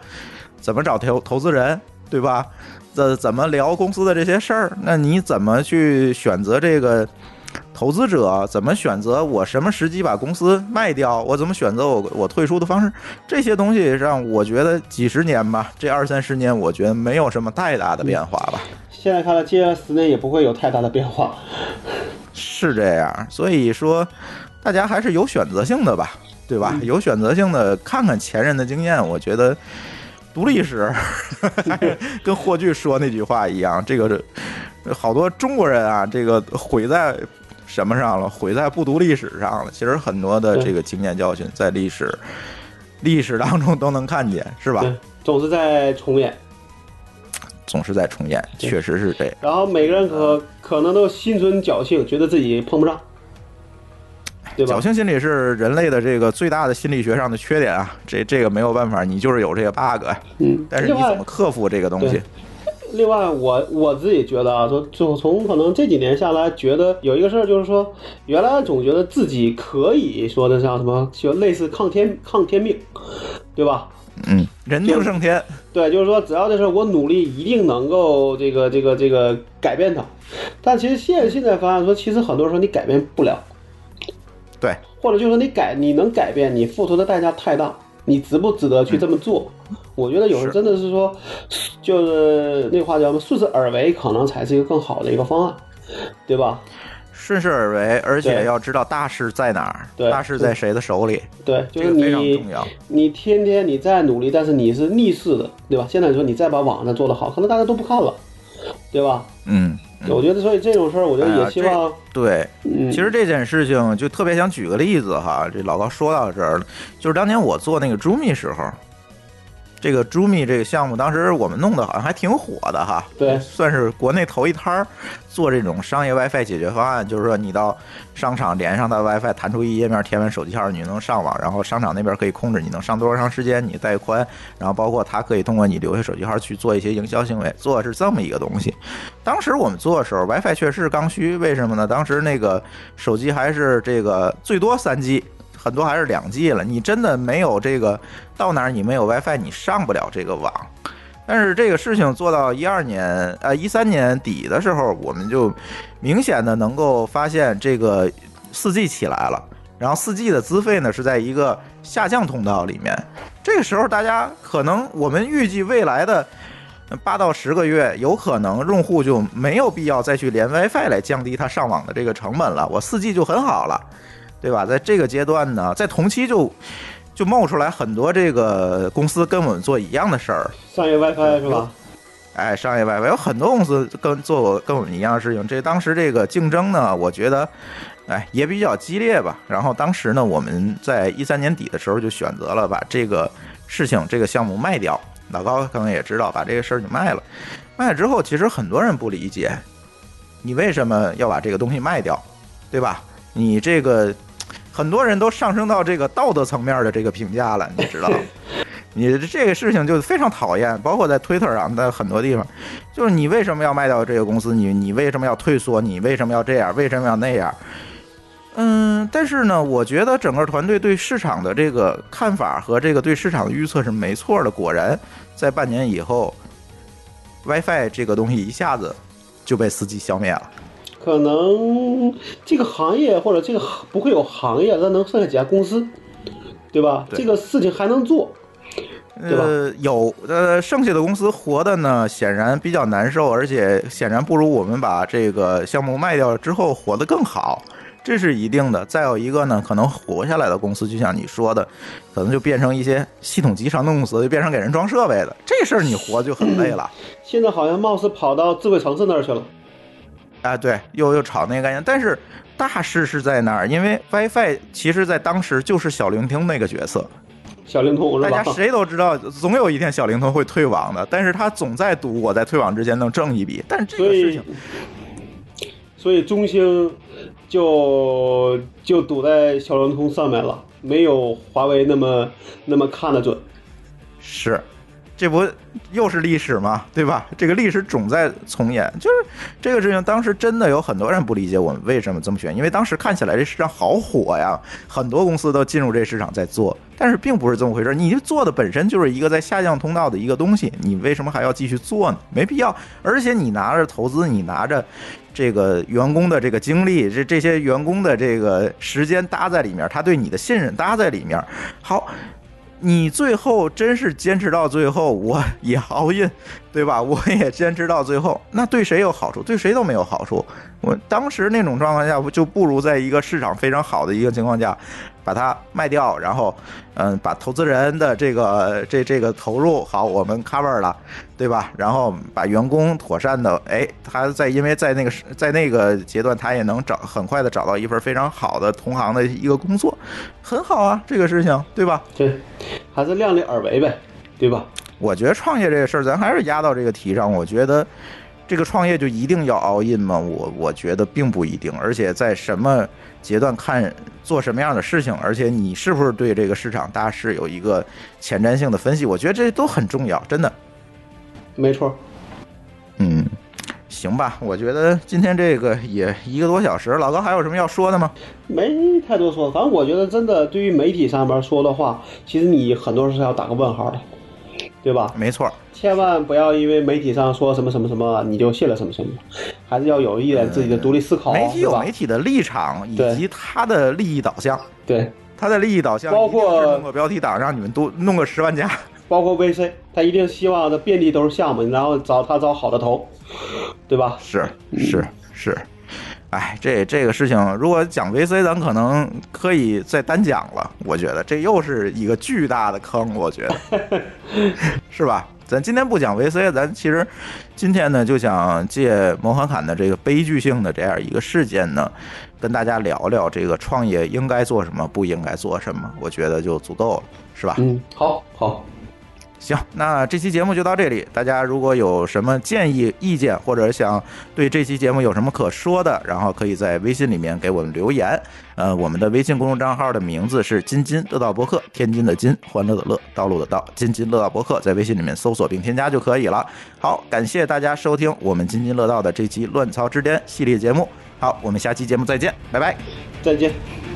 怎么找投投资人，对吧？怎怎么聊公司的这些事儿？那你怎么去选择这个投资者？怎么选择我什么时机把公司卖掉？我怎么选择我我退出的方式？这些东西让我觉得几十年吧，这二三十年，我觉得没有什么太大的变化吧。现在看来，接下来十年也不会有太大的变化。是这样，所以说大家还是有选择性的吧，对吧？有选择性的看看前人的经验，我觉得读历史 <laughs> 跟霍炬说那句话一样，这个好多中国人啊，这个毁在什么上了？毁在不读历史上了。其实很多的这个经验教训在历史历史当中都能看见，是吧？总是在重演。总是在重演，确实是这样。然后每个人可可能都心存侥幸，觉得自己碰不上，对吧侥？幸心理是人类的这个最大的心理学上的缺点啊，这这个没有办法，你就是有这个 bug，嗯，但是你怎么克服这个东西对？另外，我我自己觉得啊，说就从可能这几年下来，觉得有一个事儿，就是说，原来总觉得自己可以说的像什么，就类似抗天抗天命，对吧？嗯，人定胜天，对，就是说，只要这事儿我努力，一定能够这个这个这个改变它。但其实现现在发现说，其实很多时候你改变不了，对，或者就是说你改你能改变，你付出的代价太大，你值不值得去这么做？我觉得有时候真的是说，就是那话叫什么“顺势而为”，可能才是一个更好的一个方案，对吧？顺势而为，而且要知道大势在哪儿，对大势在谁的手里，对，就是你重要。你天天你再努力，但是你是逆势的，对吧？现在说你再把网站做得好，可能大家都不看了，对吧？嗯，我觉得所以这种事儿，我觉得也希望，对，嗯，其实这件事情就特别想举个例子哈，这老高说到这儿了，就是当年我做那个 Jumi 时候，这个 Zoomi 这个项目，当时我们弄的好像还挺火的哈，对算是国内头一摊儿做这种商业 WiFi 解决方案，就是说你到商场连上它的 WiFi，弹出一页面，填完手机号，你能上网，然后商场那边可以控制你能上多长时间，你带宽，然后包括它可以通过你留下手机号去做一些营销行为，做的是这么一个东西。当时我们做的时候，WiFi 确实是刚需，为什么呢？当时那个手机还是这个最多三 G，很多还是两 G 了。你真的没有这个到哪儿你没有 WiFi，你上不了这个网。但是这个事情做到一二年，呃一三年底的时候，我们就明显的能够发现这个四 G 起来了，然后四 G 的资费呢是在一个下降通道里面。这个时候大家可能我们预计未来的八到十个月，有可能用户就没有必要再去连 WiFi 来降低它上网的这个成本了，我四 G 就很好了，对吧？在这个阶段呢，在同期就就冒出来很多这个公司跟我们做一样的事儿，商业 WiFi 是吧？哎，商业 WiFi 有很多公司跟做过跟我们一样的事情。这当时这个竞争呢，我觉得，哎，也比较激烈吧。然后当时呢，我们在一三年底的时候就选择了把这个事情这个项目卖掉。老高可能也知道，把这个事儿就卖了。卖了之后，其实很多人不理解，你为什么要把这个东西卖掉，对吧？你这个很多人都上升到这个道德层面的这个评价了，你知道。<laughs> 你这个事情就非常讨厌，包括在推特上的很多地方，就是你为什么要卖掉这个公司？你你为什么要退缩？你为什么要这样？为什么要那样？嗯，但是呢，我觉得整个团队对市场的这个看法和这个对市场的预测是没错的。果然，在半年以后，WiFi 这个东西一下子就被司机消灭了。可能这个行业或者这个行不会有行业，那能剩下几家公司，对吧？对这个事情还能做，对吧呃，有呃，剩下的公司活的呢，显然比较难受，而且显然不如我们把这个项目卖掉之后活得更好，这是一定的。再有一个呢，可能活下来的公司，就像你说的，可能就变成一些系统集成的公司，就变成给人装设备的，这事儿你活就很累了。现在好像貌似跑到智慧城市那儿去了。啊，对，又又炒那个概念，但是大势是在那儿，因为 WiFi 其实在当时就是小灵通那个角色，小灵通大家？谁都知道，总有一天小灵通会退网的，但是他总在赌我在退网之前能挣一笔，但是这个事情，所以中兴就就赌在小灵通上面了，没有华为那么那么看得准。是，这不又是历史吗？对吧？这个历史总在重演，就是这个事情，当时真的有很多人不理解我们为什么这么选，因为当时看起来这市场好火呀，很多公司都进入这市场在做，但是并不是这么回事。你做的本身就是一个在下降通道的一个东西，你为什么还要继续做呢？没必要。而且你拿着投资，你拿着这个员工的这个精力，这这些员工的这个时间搭在里面，他对你的信任搭在里面，好。你最后真是坚持到最后，我也熬硬，对吧？<laughs> 我也坚持到最后，那对谁有好处？对谁都没有好处。我当时那种状况下，就不如在一个市场非常好的一个情况下，把它卖掉，然后，嗯，把投资人的这个这这个投入好，我们 cover 了，对吧？然后把员工妥善的，哎，他在因为在那个时在那个阶段，他也能找很快的找到一份非常好的同行的一个工作，很好啊，这个事情，对吧？对，还是量力而为呗，对吧？我觉得创业这个事儿，咱还是压到这个题上。我觉得这个创业就一定要 all in 吗？我我觉得并不一定，而且在什么阶段看做什么样的事情，而且你是不是对这个市场大势有一个前瞻性的分析，我觉得这都很重要，真的。没错。嗯，行吧，我觉得今天这个也一个多小时，老高还有什么要说的吗？没太多说，反正我觉得真的对于媒体上面说的话，其实你很多是要打个问号的，对吧？没错，千万不要因为媒体上说什么什么什么，你就信了什么什么，还是要有一点自己的独立思考，媒体有媒体的立场以及他的利益导向。对，他的利益导向包括标题党，让你们多弄个十万加。包括 VC，他一定希望的遍地都是项目，然后找他找好的投，对吧？是是是，哎，这这个事情，如果讲 VC，咱可能可以再单讲了。我觉得这又是一个巨大的坑，我觉得 <laughs> 是吧？咱今天不讲 VC，咱其实今天呢就想借摩诃坎的这个悲剧性的这样一个事件呢，跟大家聊聊这个创业应该做什么，不应该做什么，我觉得就足够了，是吧？嗯，好，好。行，那这期节目就到这里。大家如果有什么建议、意见，或者想对这期节目有什么可说的，然后可以在微信里面给我们留言。呃，我们的微信公众账号的名字是“津津乐道博客”，天津的津，欢乐的乐，道路的道，津津乐道博客，在微信里面搜索并添加就可以了。好，感谢大家收听我们津津乐道的这期《乱曹之巅》系列节目。好，我们下期节目再见，拜拜。再见。